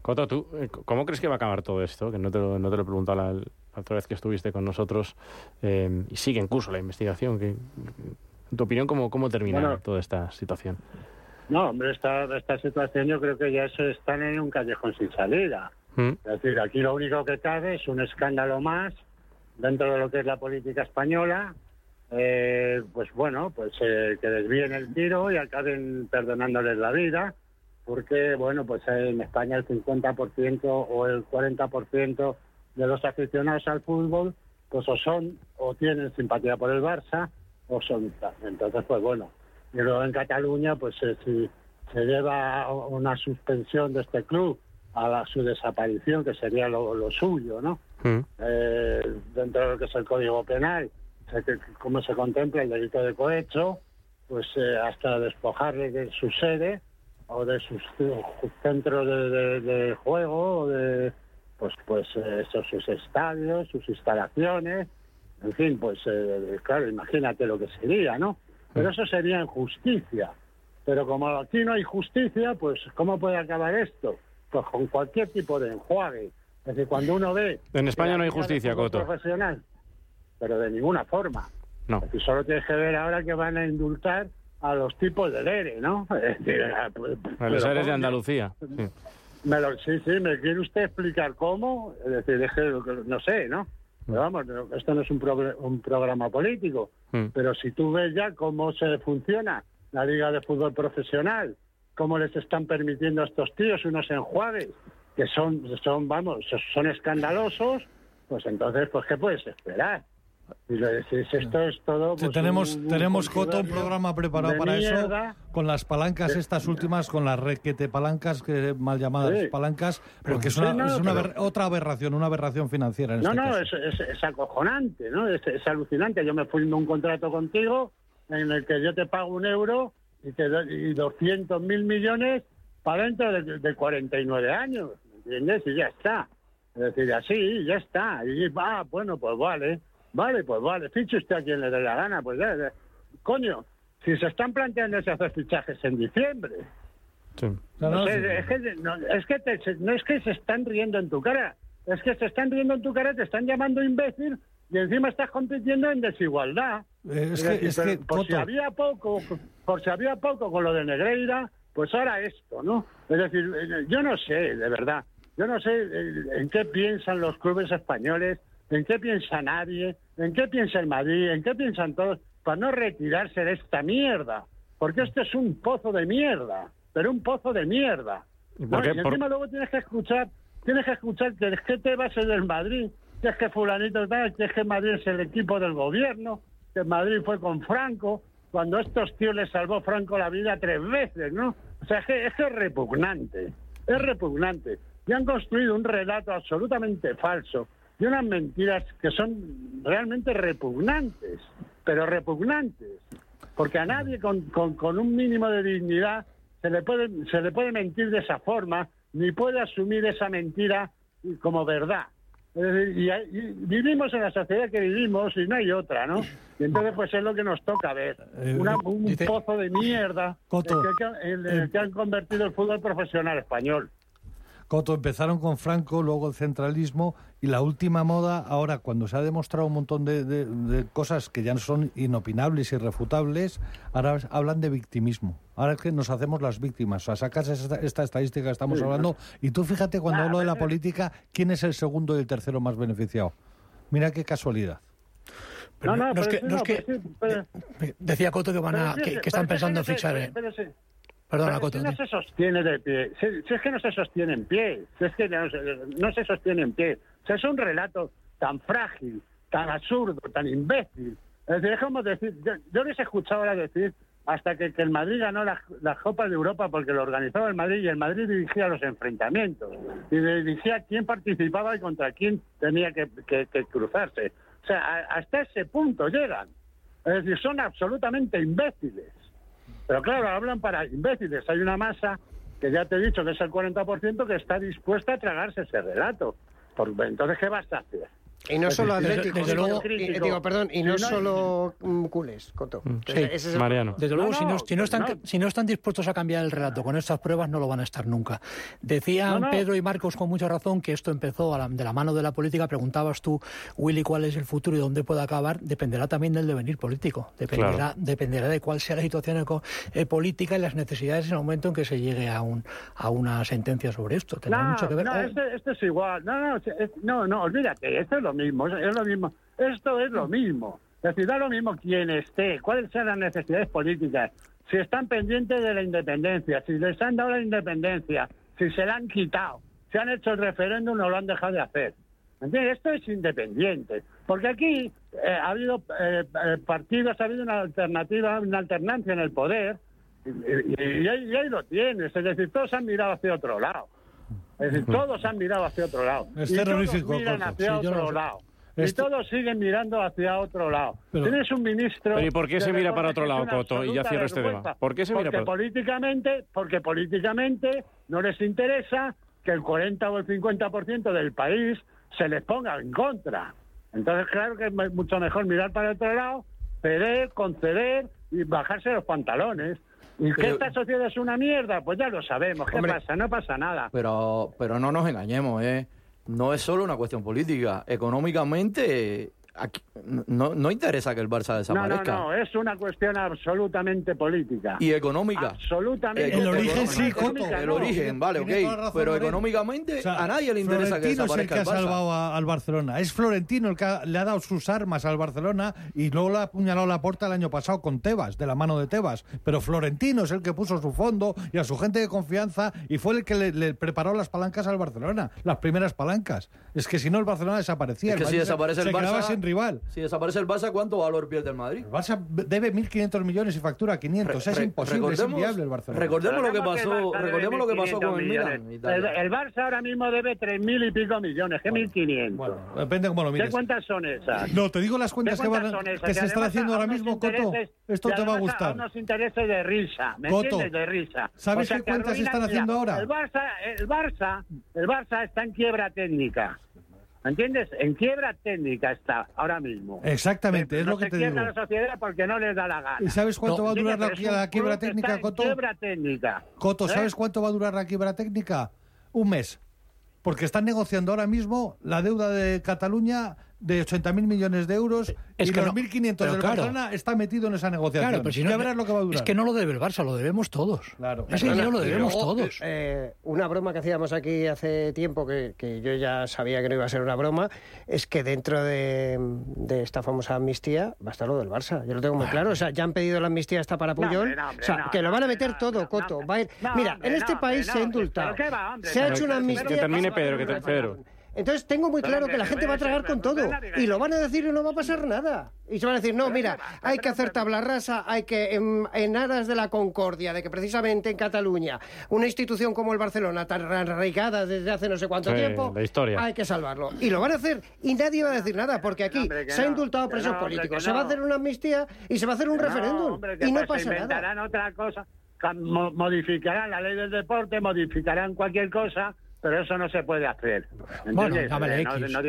Coto, ¿tú eh, cómo crees que va a acabar todo esto? Que no te lo, no te lo he preguntado la, otra vez que estuviste con nosotros eh, y sigue en curso la investigación. Que, tu opinión, ¿cómo, cómo termina toda esta situación? No, hombre, esta, esta situación yo creo que ya se están en un callejón sin salida. Mm. Es decir, aquí lo único que cabe es un escándalo más dentro de lo que es la política española, eh, pues bueno, pues eh, que desvíen el tiro y acaben perdonándoles la vida, porque bueno, pues en España el 50% o el 40% de los aficionados al fútbol, pues o son o tienen simpatía por el Barça entonces pues bueno, y luego en Cataluña pues eh, si se lleva una suspensión de este club a su desaparición, que sería lo, suyo, ¿no? Mm. Eh, dentro de lo que es el Código Penal, como se contempla el delito de cohecho, pues eh, hasta despojarle de su sede o de sus, centros de, juego, o de pues pues eh, sus estadios, sus instalaciones, en fin, pues claro, imagínate lo que sería, ¿no? Pero eso sería injusticia. Pero como aquí no hay justicia, pues ¿cómo puede acabar esto? pues con cualquier tipo de enjuague. Es decir, cuando uno ve... <laughs> En España no hay justicia, Coto. Profesional, pero de ninguna forma. No. Y solo tienes que ver ahora que van a indultar a los tipos del ERE, ¿no? <laughs> Es decir, ah, pues, a los ERE de Andalucía. Sí. Me lo, sí, sí, ¿me quiere usted explicar cómo? Es decir, es que, no sé, ¿no? Pero vamos, esto no es un, un programa político, mm. pero si tú ves ya cómo se funciona la Liga de Fútbol Profesional, cómo les están permitiendo a estos tíos unos enjuagues que son, son vamos, son escandalosos, pues entonces, pues ¿qué puedes esperar? Esto es todo. Pues, tenemos, tenemos Coto, un programa preparado para eso, con las palancas estas últimas, con las requete palancas, que mal llamadas palancas, porque es una, otra aberración, una aberración financiera. no, este no, Es, es, acojonante, ¿no? Es, es alucinante. Yo me firmo un contrato contigo en el que yo te pago un euro y, te, y 200 mil millones para dentro de, de 49 años, ¿entiendes? Y ya está. Es decir, así, ya está. Y va, bueno, pues vale, vale, pues vale, fiche usted a quien le dé la gana, pues ya, coño, si se están planteando ese hacer fichajes en diciembre. No, es que, no, es que no es que se están riendo en tu cara, es que se están riendo en tu cara, te están llamando imbécil y encima estás compitiendo en desigualdad. Es, que, es que, por si había poco, por si había poco con lo de Negreira, pues ahora esto, ¿no? Es decir, yo no sé, de verdad, yo no sé eh, en qué piensan los clubes españoles, en qué piensa nadie, en qué piensa el Madrid, en qué piensan todos, para no retirarse de esta mierda. Porque esto es un pozo de mierda, pero un pozo de mierda. ¿Y, encima luego tienes que escuchar, tienes que escuchar que es que te vas del Madrid que es que fulanito tal, que es que Madrid es el equipo del gobierno, que Madrid fue con Franco, cuando estos tíos les salvó Franco la vida tres veces, ¿no? O sea, es que es, repugnante, es repugnante. Y han construido un relato absolutamente falso, y unas mentiras que son realmente repugnantes, pero repugnantes, porque a nadie con, con, con un mínimo de dignidad se le puede se le puede mentir de esa forma, ni puede asumir esa mentira como verdad. Y, vivimos en la sociedad que vivimos y no hay otra, ¿no? Y entonces pues es lo que nos toca ver. Eh, Una- un dice- pozo de mierda Coto, en el que, en el que han convertido el fútbol profesional español. Coto, empezaron con Franco, luego el centralismo y la última moda, ahora cuando se ha demostrado un montón de, de- de cosas que ya son inopinables, irrefutables, ahora hablan de victimismo. Ahora es que nos hacemos las víctimas. O sea, sacas esta, esta estadística que estamos hablando y tú fíjate cuando Ah, hablo de la pero- política, ¿quién es el segundo y el tercero más beneficiado? Mira qué casualidad. Pero No, no, no es pero que, sí, no es no, que- pero sí, pero- de- decía Coto que van a, que, que están pensando en sí, fichar. pero- eh. Perdona, Pero no se sostiene de pie, si, si es que no se sostiene en pie, si es que no se, no se sostiene en pie. O sea, es un relato tan frágil, tan absurdo, tan imbécil. Es decir, es como decir, yo, yo les he escuchado ahora decir hasta que, que el Madrid ganó la, la Copa de Europa porque lo organizaba el Madrid y el Madrid dirigía los enfrentamientos y dirigía quién participaba y contra quién tenía que, que- que cruzarse. O sea, a- hasta ese punto llegan. Es decir, son absolutamente imbéciles. Pero claro, hablan para imbéciles. Hay una masa, que ya te he dicho que es el 40%, que está dispuesta a tragarse ese relato. Entonces, ¿qué vas a hacer? Y no solo Desde- atléticos, desde digo, luego- y- digo, perdón, y no no- solo mm, culés, Coto. Sí, Ese es el- Mariano. Desde luego, No, si, no, si, no están, no. si no están dispuestos a cambiar el relato con estas pruebas, no lo van a estar nunca. Decían No, no. Pedro y Marcos con mucha razón que esto empezó a la- de la mano de la política. Preguntabas tú, Willy, cuál es el futuro y dónde puede acabar. Dependerá también del devenir político. Dependerá, Claro. dependerá de cuál sea la situación eco- eh, política y las necesidades en el momento en que se llegue a, un, a una sentencia sobre esto. Tendrá No, mucho que ver. no, Oh, este, este es igual. No, no, no, olvídate, esto es lo mismo, es, lo mismo. Esto es lo mismo. Es decir, da lo mismo quien esté, cuáles sean las necesidades políticas, si están pendientes de la independencia, si les han dado la independencia, si se la han quitado, si han hecho el referéndum o lo han dejado de hacer. Esto es independiente. Porque aquí eh, ha habido eh, eh, partidos, ha habido una alternativa, una alternancia en el poder, y ahí, y ahí lo tienes. Es decir, todos han mirado hacia otro lado. Es decir, todos han mirado hacia otro lado. Es y terrorífico, todos miran hacia Sí, otro sé. lado. Y todos siguen mirando hacia otro lado. Pero- Tienes un ministro... Pero ¿y por qué se mira para otro lado, Coto? Y ya cierro este tema. ¿Por qué se mira porque para- políticamente, porque políticamente no les interesa que el 40 o el 50% del país se les ponga en contra. Entonces, claro que es mucho mejor mirar para otro lado, ceder, conceder y bajarse los pantalones. ¿Y que Pero- esta sociedad es una mierda? Pues ya lo sabemos. ¿Qué Hombre. pasa? No pasa nada. Pero, pero no nos engañemos, ¿eh? No es solo una cuestión política. Económicamente, aquí- no, no interesa que el Barça No, no, desaparezca. no, es una cuestión absolutamente política. Y económica. Absolutamente. El origen política. sí, Coto. El no. origen, vale, ok. Pero económicamente O sea, a nadie le interesa que Florentino es el desaparezca que ha el Barça. salvado a- al Barcelona. Es Florentino el que ha- le ha dado sus armas al Barcelona y luego le ha apuñalado la puerta el año pasado con Tebas, de la mano de Tebas. Pero Florentino es el que puso su fondo y a su gente de confianza y fue el que le, le preparó las palancas al Barcelona, las primeras palancas. Es que si no el Barcelona desaparecía. Es que el si desaparece el Barça- rival. Si desaparece el Barça, ¿cuánto valor pierde el Madrid? El Barça debe 1.500 millones y factura 500. es Re- imposible, es inviable el Barcelona. Recordemos lo que pasó, recordemos lo que pasó 1.500 con el Milan. El, Barça ahora mismo debe 3.000 y pico millones. ¿Qué 1.500? Bueno, depende cómo lo ¿Qué mires. cuentas son esas? No, te digo las ¿Qué cuentas que, van, esas? que se están haciendo a ahora mismo, Coto. Esto te va a gustar. Unos intereses de risa, ¿me Coto, entiendes? De risa. ¿sabes O sea, qué que cuentas arruinan- están haciendo mira, ahora? El Barça, el Barça, el Barça está en quiebra técnica. ¿Me entiendes? En quiebra técnica está ahora mismo. Exactamente, es no lo que se te digo. quiebra la sociedad porque no les da la gana. ¿Y sabes cuánto No, va a durar la, quiebra técnica, Coto? Quiebra técnica. Coto, ¿Eh? ¿sabes cuánto va a durar la quiebra técnica? Un mes. Porque están negociando ahora mismo la deuda de Cataluña de 80.000 millones de euros Es y que los no. 1.500 Pero del claro. Barcelona está metido en esa negociación. Claro, pero si no, ya verás lo que va a durar. Es que no lo debe el Barça, lo debemos todos. Claro. Ese dinero lo debemos luego, todos. eh, una broma que hacíamos aquí hace tiempo, que, que yo ya sabía que no iba a ser una broma, es que dentro de, de esta famosa amnistía va a estar lo del Barça. Yo lo tengo muy claro. O sea, ya han pedido la amnistía hasta para No, Puyol. hombre, no, hombre, o sea, no, que lo van a meter no, todo, no, Coto. no, Va a ir- no, Mira, hombre, en este no, país hombre, se ha indultado. se ha hecho una amnistía. que termine Pedro, que te- Pedro. Entonces tengo muy claro que la gente va a tragar con todo y lo van a decir y no va a pasar nada. Y se van a decir, no, mira, hay que hacer tabla rasa, hay que, en, en aras de la concordia, de que precisamente en Cataluña, una institución como el Barcelona, tan arraigada desde hace no sé cuánto Sí, tiempo, la historia. hay que salvarlo. Y lo van a hacer y nadie va a decir nada, porque aquí se ha indultado a presos no, políticos, se va a hacer una amnistía y se va a hacer un referéndum. hombre, y no pues pasa nada. inventarán otra cosa, ca- mo- modificarán la ley del deporte, modificarán cualquier cosa, pero eso no se puede hacer. Bueno, ¿entiendes? llámale Eh, no, X, no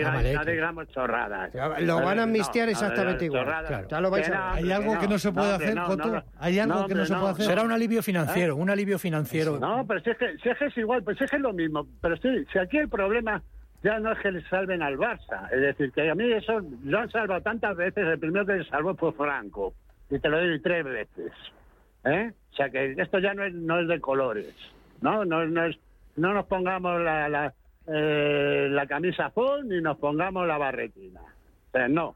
digamos, no chorradas. Lo van a amnistiar no, exactamente igual, chorradas. claro. Ya lo vais Que a no, ver. ¿Hay algo que no se puede hacer, no, Coto? no, no. ¿Hay algo No, que no hombre, se puede hacer? Será un alivio financiero, un alivio financiero. No, pero si es, que, si es que es igual, pues si es que es lo mismo. Pero si, si aquí el problema ya no es que le salven al Barça. Es decir, que a mí eso lo han salvado tantas veces. El primero que le salvó fue Franco. Y te lo digo y tres veces. ¿Eh? O sea que esto ya no es, no es de colores. No, no, no, es, no nos pongamos la, la, eh, la camisa azul ni nos pongamos la barretina. No.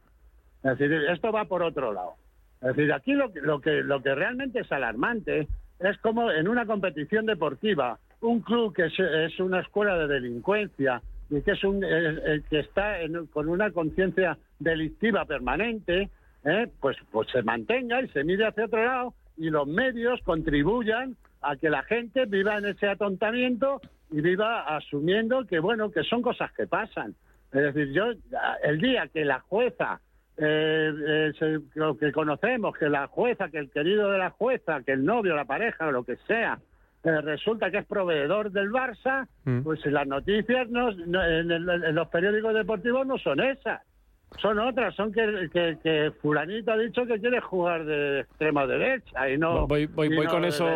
Es decir, esto va por otro lado. Es decir, aquí lo, que- lo, que, lo que realmente es alarmante es como en una competición deportiva, un club que es, es una escuela de delincuencia y que es un eh, que está en- con una conciencia delictiva permanente, eh, pues, pues se mantenga y se mire hacia otro lado y los medios contribuyan a que la gente viva en ese atontamiento y viva asumiendo que bueno que son cosas que pasan. Es decir, yo el día que la jueza eh, eh, se- lo que conocemos, que la jueza, que el querido de la jueza, que el novio, la pareja o lo que sea, eh, resulta que es proveedor del Barça, Mm. pues las noticias no, no- en, el- en los periódicos deportivos no son esas. Son otras, son que, que, que fulanito ha dicho que quiere jugar de extrema derecha y no voy voy, y voy no con eso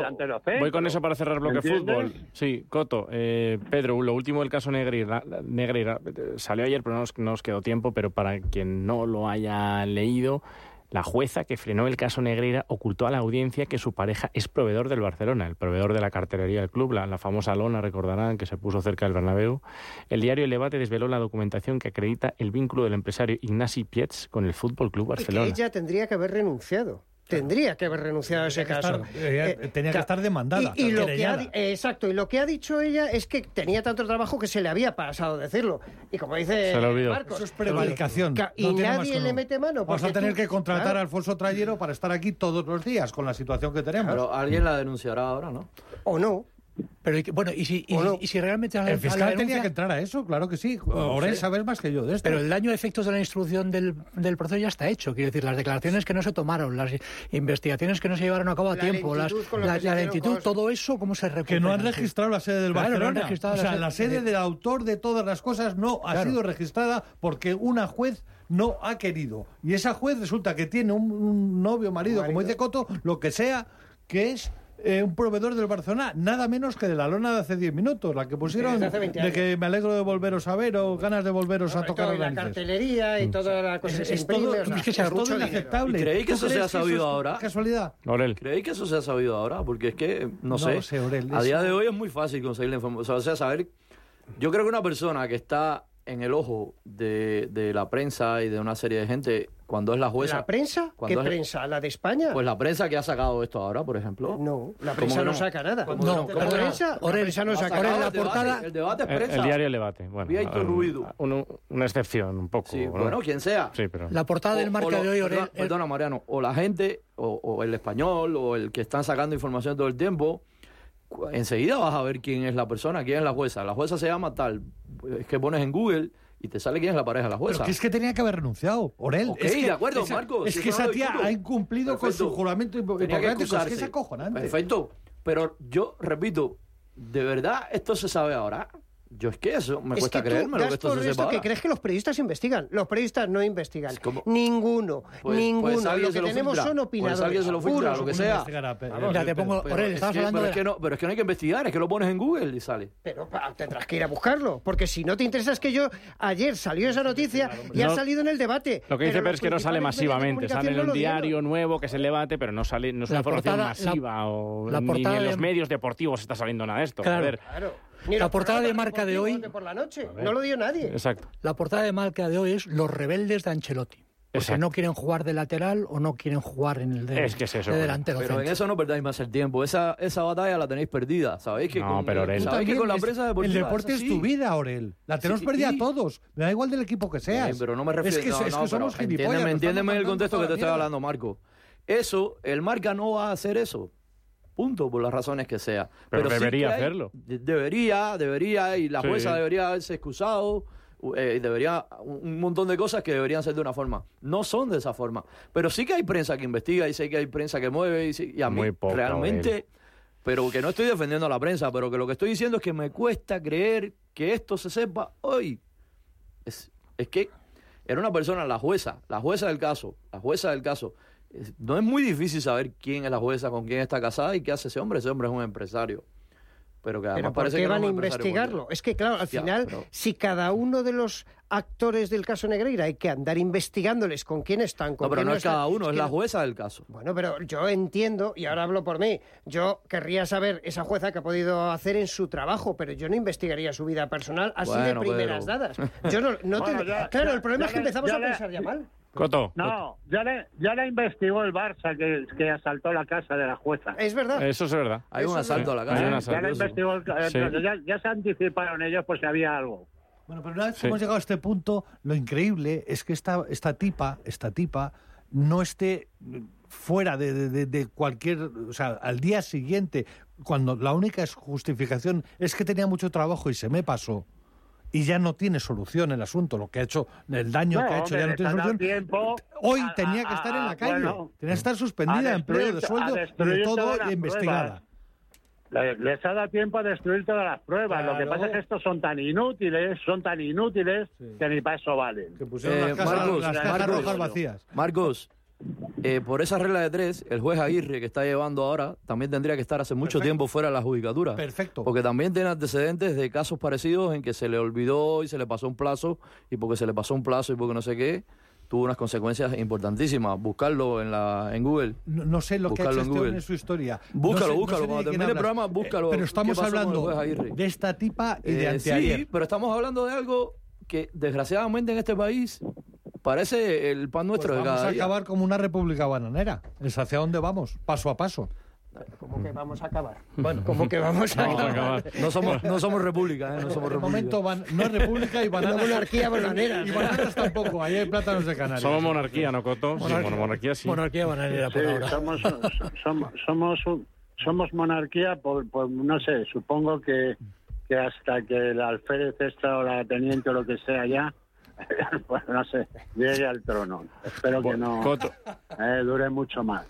voy con eso para cerrar bloque fútbol. Sí Coto eh, Pedro lo último del caso Negreira Negreira eh, salió ayer pero no nos, no nos quedó tiempo pero para quien no lo haya leído la jueza que frenó el caso Negreira ocultó a la audiencia que su pareja es proveedor del Barcelona, el proveedor de la cartelería del club, la, la famosa lona, recordarán, que se puso cerca del Bernabéu. El diario El Debate desveló la documentación que acredita el vínculo del empresario Ignasi Pietz con el Fútbol Club Y que Barcelona. ella tendría que haber renunciado. Tendría que haber renunciado a ese caso. estar- eh, tenía que estar demandada, Y, y lo que ha, querellada. di- eh, exacto, y lo que ha dicho ella es que tenía tanto trabajo que se le había pasado decirlo. Y como dice. Marcos, Eso es prevaricación. Y nadie le mete mano. Vamos a tener tú- que contratar claro, a Alfonso Trayero para estar aquí todos los días con la situación que tenemos. Pero alguien la denunciará ahora, ¿no? O no. Pero, y que- bueno, y si, y, ¿O no? y si realmente el fiscal tenía que entrar a eso, claro que sí. Ahora sabes más que yo de esto. Pero el daño a efectos de la instrucción del, del proceso ya está hecho. Quiero decir, las declaraciones que no se tomaron, las investigaciones que no se llevaron a cabo a La tiempo, las, la lentitud, cosas. todo eso, ¿cómo se recupera? que no han registrado la sede del Claro, no han Barcelona. registrado o la sea, sede- la sede del autor de todas las cosas no ha Claro. sido registrada porque una juez no ha querido. Y esa juez resulta que tiene un, un novio, marido, como dice Coto, lo que sea, que es eh, un proveedor del Barcelona, nada menos que de la lona de hace 10 minutos, la que pusieron Desde hace 20 de que me alegro de volveros a ver o ganas de volveros a tocar y la cartelería y toda la cosa Es imprime. <laughs> todo, es que todo inaceptable. ¿Y creéis que ¿Tú eso se ha sabido ahora? Casualidad. Aurel. ¿Creéis que eso se ha sabido ahora? Porque es que, no, No sé, a día de hoy es muy fácil conseguir la información. O sea, saber... Yo creo que una persona que está en el ojo de, de la prensa y de una serie de gente, cuando es la jueza... ¿La prensa? ¿Qué es- prensa? ¿La de España? Pues la prensa que ha sacado esto ahora, por ejemplo. no, la ¿Cómo prensa no? no? saca nada. ¿Cómo No, la ¿cómo que no? prensa, la prensa no saca nada. la el debate, portada- El debate es El, prensa. el diario El Debate. Bueno, ruido. un- una excepción, un poco. Sí, ¿no? bueno, quien sea. Sí, pero... La portada del marca lo- de hoy, Orel, perdona, Mariano, o la gente, o, o el español, o el que están sacando información todo el tiempo, enseguida vas a ver quién es la persona, quién es la jueza. La jueza se llama tal, es que pones en Google y te sale quién es la pareja de la jueza. Pero que es que tenía que haber renunciado, Orel. Ok, es que, de acuerdo, Marcos, Es que no esa tía ha incumplido con su juramento hipocrático. Es que es acojonante. Perfecto. Pero yo repito, ¿de verdad esto se sabe ahora? Yo es que eso me Es cuesta creerme lo que esto por se sepa esto que ahora. crees que los periodistas investigan. Los periodistas no investigan. ¿Cómo? Ninguno. Pues- ninguno. pues alguien lo se que lo tenemos filtra. son Pues opinadores. alguien se lo filtra, lo que sea. pero- te pongo, Orel, es estabas que- hablando pero de... es que no, pero es que no hay que investigar, es que lo pones en Google y sale. Pero pa, tendrás que ir a buscarlo, porque si no te interesa es que yo ayer salió esa noticia y ha salido en el debate. Lo que dice los es que no sale masivamente, sale en un diario nuevo que es el debate, pero no sale, no es una información masiva o ni- en los medios deportivos está saliendo nada de esto. Claro. Ni La portada de marca de hoy- de por la noche. No lo dio nadie. Exacto. La portada de marca de hoy es Los rebeldes de Ancelotti. Porque Exacto. no quieren jugar de lateral o no quieren jugar en el de, Es que es eso, de delantero. Pero en eso no perdáis más el tiempo. Esa, esa batalla la tenéis perdida. Sabéis que No, con, pero, Orel. sabéis que con la es- deportiva. El deporte es, tu vida, Aurel. La tenemos Sí, perdida a todos. Me da igual del equipo que seas. Pero no me refiero Es que, no, es que no, somos gilipollas. Entiéndeme, entiéndeme el contexto que te estoy hablando, Marco. Eso, el marca no va a hacer eso. Punto, por las razones que sea. Pero debería hay- hacerlo. de- Debería, debería, y la Sí. jueza debería haberse excusado. eh, debería un montón de cosas que deberían ser de una forma. No son de esa forma. Pero sí que hay prensa que investiga y sé que hay prensa que mueve y, sí- y a mí Muy poca, realmente pero que no estoy defendiendo a la prensa, pero que lo que estoy diciendo es que me cuesta creer que esto se sepa hoy. Es, es que era una persona, la jueza, la jueza del caso, la jueza del caso. No es muy difícil saber quién es la jueza, con quién está casada y qué hace ese hombre. Ese hombre es un empresario. Pero que además Pero ¿por parece qué que van a investigarlo? Es que, claro, al Ya, final, pero- si cada uno de los actores del caso Negreira hay que andar investigándoles con quién están, con No, pero quién no es están, cada uno, es que- la jueza del caso. Bueno, pero yo entiendo, y ahora hablo por mí, yo querría saber esa jueza que ha podido hacer en su trabajo, pero yo no investigaría su vida personal así de primeras dadas. <laughs> Yo no, no Bueno, te- ya- claro, ya- el problema ya es que empezamos ya a pensar ya mal. Coto. No, ya le, ya le investigó el Barça que, que asaltó la casa de la jueza. Es verdad. Eso es verdad. Hay un asalto a la Hay casa. un ya asalto, le investigó el, Sí. ya, ya se anticiparon ellos por si había algo. Bueno, pero una vez Sí. que hemos llegado a este punto, lo increíble es que esta, esta tipa, esta tipa, no esté fuera de, de- de- cualquier, o sea, al día siguiente, cuando la única justificación es que tenía mucho trabajo y se me pasó. Y ya no tiene solución el asunto, lo que ha hecho, el daño No, que ha hecho hombre, ya no tiene solución. tiempo Hoy a- tenía que estar en a- la calle, bueno, tenía que estar suspendida, a empleo de sueldo y de todo y investigada. pruebas. Les ha dado tiempo a destruir todas las pruebas. Lo que pasa es que estos son tan inútiles, son tan inútiles Sí. que ni para eso valen. Que pusieron Eh, las, casas- Marcos, las cajas Marcos. rojas vacías. Marcos, eh, por esa regla de tres, el juez Aguirre que está llevando ahora también tendría que estar hace mucho Perfecto. tiempo fuera de la judicatura. Perfecto. Porque también tiene antecedentes de casos parecidos en que se le olvidó y se le pasó un plazo, y porque se le pasó un plazo y porque no sé qué, tuvo unas consecuencias importantísimas. Buscarlo en, la, en Google. No, no sé lo que ha Búscalo hecho en este en su historia. Búscalo, No sé- no búscalo. sé Cuando de termine el programa, búscalo. Eh, Pero ¿Qué estamos hablando de esta tipa y de Eh, anteayer. sí, pero estamos hablando de algo que desgraciadamente en este país parece el pan Pues nuestro de vamos cada a día. acabar como una república bananera. Es hacia dónde vamos, paso a paso. ¿Cómo que vamos a acabar? Bueno, ¿cómo que vamos a Vamos a acabar? No somos, no somos república, ¿eh? no somos república. momento van- no es república y <laughs> bananas. Monarquía bananera. Y bananas tampoco, ahí hay plátanos de Canarias. Somos monarquía, ¿no, Coto? Sí, bueno, monarquía sí. Monarquía bananera por Sí, ahora. somos, <laughs> somos, somos, un- somos monarquía, por, por- no sé, supongo que, que hasta que el alférez esta o la teniente o lo que sea ya, <laughs> pues no sé, llegue al trono. Espero que no Coto. eh, dure mucho más.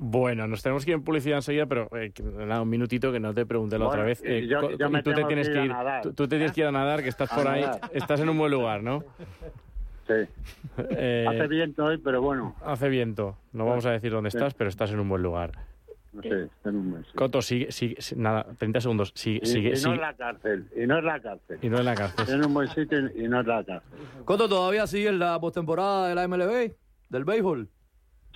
Bueno, nos tenemos que ir en publicidad enseguida, pero eh, nada, un minutito que no te pregunté la Bueno, otra vez. y Eh, yo- co- yo me y tú te tienes que ir a nadar. Tú, tú te tienes que ir a nadar, que estás A por ahí. Estás en un buen lugar, ¿no? Sí. <laughs> Eh, Hace viento hoy, pero bueno, hace viento. No vamos a decir dónde Sí. estás, pero estás en un buen lugar. No sé, en un mes. sí. Coto, sigue, sigue, si- nada, 30 segundos. Sigue, Y, sigue, y no sigue. es la cárcel, y no es la cárcel. Y no en la cárcel. En un buen sitio y no es la cárcel. Coto, ¿todavía sigue la postemporada de la MLB? ¿Del béisbol?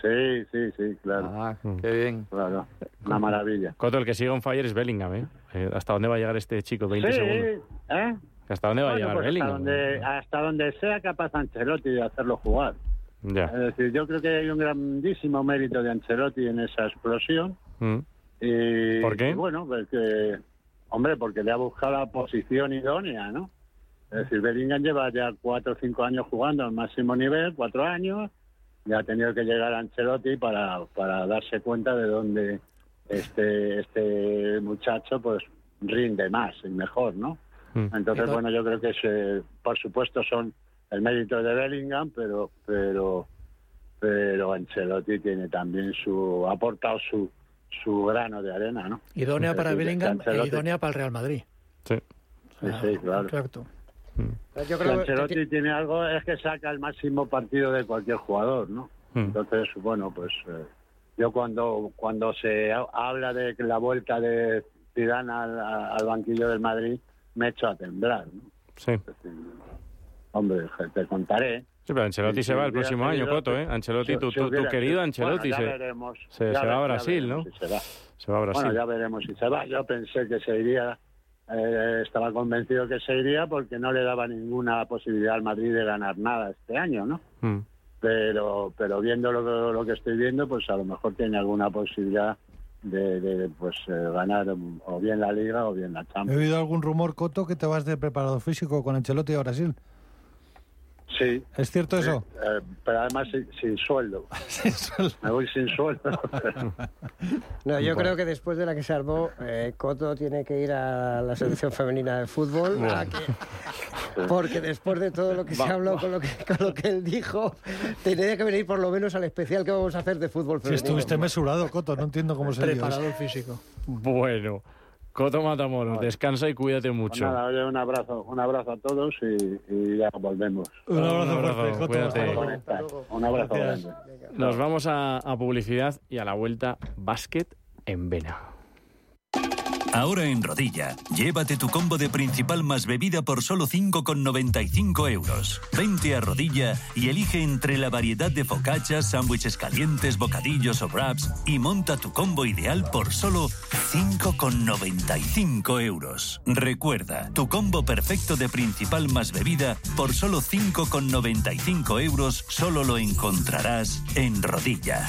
Sí, sí, sí, claro, Ah, Mm. qué bien. claro. Una maravilla. Coto, el que sigue on fire es Bellingham, ¿eh? Eh, ¿Hasta dónde va a llegar este chico? 20 sí, segundos. ¿eh? ¿Hasta dónde va a llegar pues hasta Bellingham? donde, hasta donde sea capaz Ancelotti de hacerlo jugar. Ya. Es decir, yo creo que hay un grandísimo mérito de Ancelotti en esa explosión. Mm. Y, ¿Por qué? y bueno, pues que, hombre, porque le ha buscado la posición idónea, ¿no? Es decir, Bellingham lleva ya cuatro o cinco años jugando al máximo nivel, cuatro años, y ha tenido que llegar a Ancelotti para, para darse cuenta de dónde este, este muchacho pues rinde más y mejor, ¿no? Mm. Entonces, Entonces- bueno, yo creo que se, por supuesto son el mérito de Bellingham, pero pero pero Ancelotti tiene también su ha aportado su su grano de arena, ¿no? Idónea <laughs> para Bellingham e idónea para el Real Madrid. Sí. Sí, sí, claro. Exacto. Yo Y creo que Ancelotti tiene algo es que saca el máximo partido de cualquier jugador, ¿no? Mm. Entonces, bueno, pues eh, yo cuando cuando se ha- habla de que la vuelta de Zidane al, al banquillo del Madrid me echo a temblar, ¿no? Sí. Es decir, Hombre, te contaré. Sí, pero Ancelotti Sí, se va el próximo año, Coto, ¿eh? Ancelotti, tu, tu- querido Ancelotti Bueno, ya se, veremos. se- Ya se va a Brasil, veremos ¿no? si se va. se va a Brasil. Bueno, ya veremos si se va. Yo pensé que se iría, eh, estaba convencido que se iría porque no le daba ninguna posibilidad al Madrid de ganar nada este año, ¿no? Mm. pero pero viendo lo que, lo que estoy viendo, pues a lo mejor tiene alguna posibilidad de, de, pues eh, ganar o bien la Liga o bien la He Champions. oído algún rumor, Coto, que te vas de preparador físico con Ancelotti a Brasil. Sí. ¿Es cierto eso? Eh, pero además sin, sin sueldo. <laughs> Me voy sin sueldo. <laughs> No, yo creo que después de la que se armó, eh, Coto tiene que ir a la selección femenina de fútbol. a que- <laughs> porque después de todo lo que se habló con lo que, con lo que él dijo, tendría que venir por lo menos al especial que vamos a hacer de fútbol Si femenino. estuviste mesurado, Coto, no entiendo cómo se. Preparador físico. Bueno, Coto Matamoros, descansa y cuídate Pues mucho. nada, oye, un abrazo, un abrazo a todos y, y ya volvemos. Un abrazo, Un abrazo, fuerte, Coto, cuídate. hasta luego. Conectar. Un abrazo Gracias. grande. Nos vamos a, a publicidad y a la vuelta, básquet en Vena. Ahora en Rodilla, llévate tu combo de principal más bebida por solo 5,95 euros. Vente a Rodilla y elige entre la variedad de focachas, sándwiches calientes, bocadillos o wraps y monta tu combo ideal por solo 5,95 euros. Recuerda, tu combo perfecto de principal más bebida por solo 5,95 euros solo lo encontrarás en Rodilla.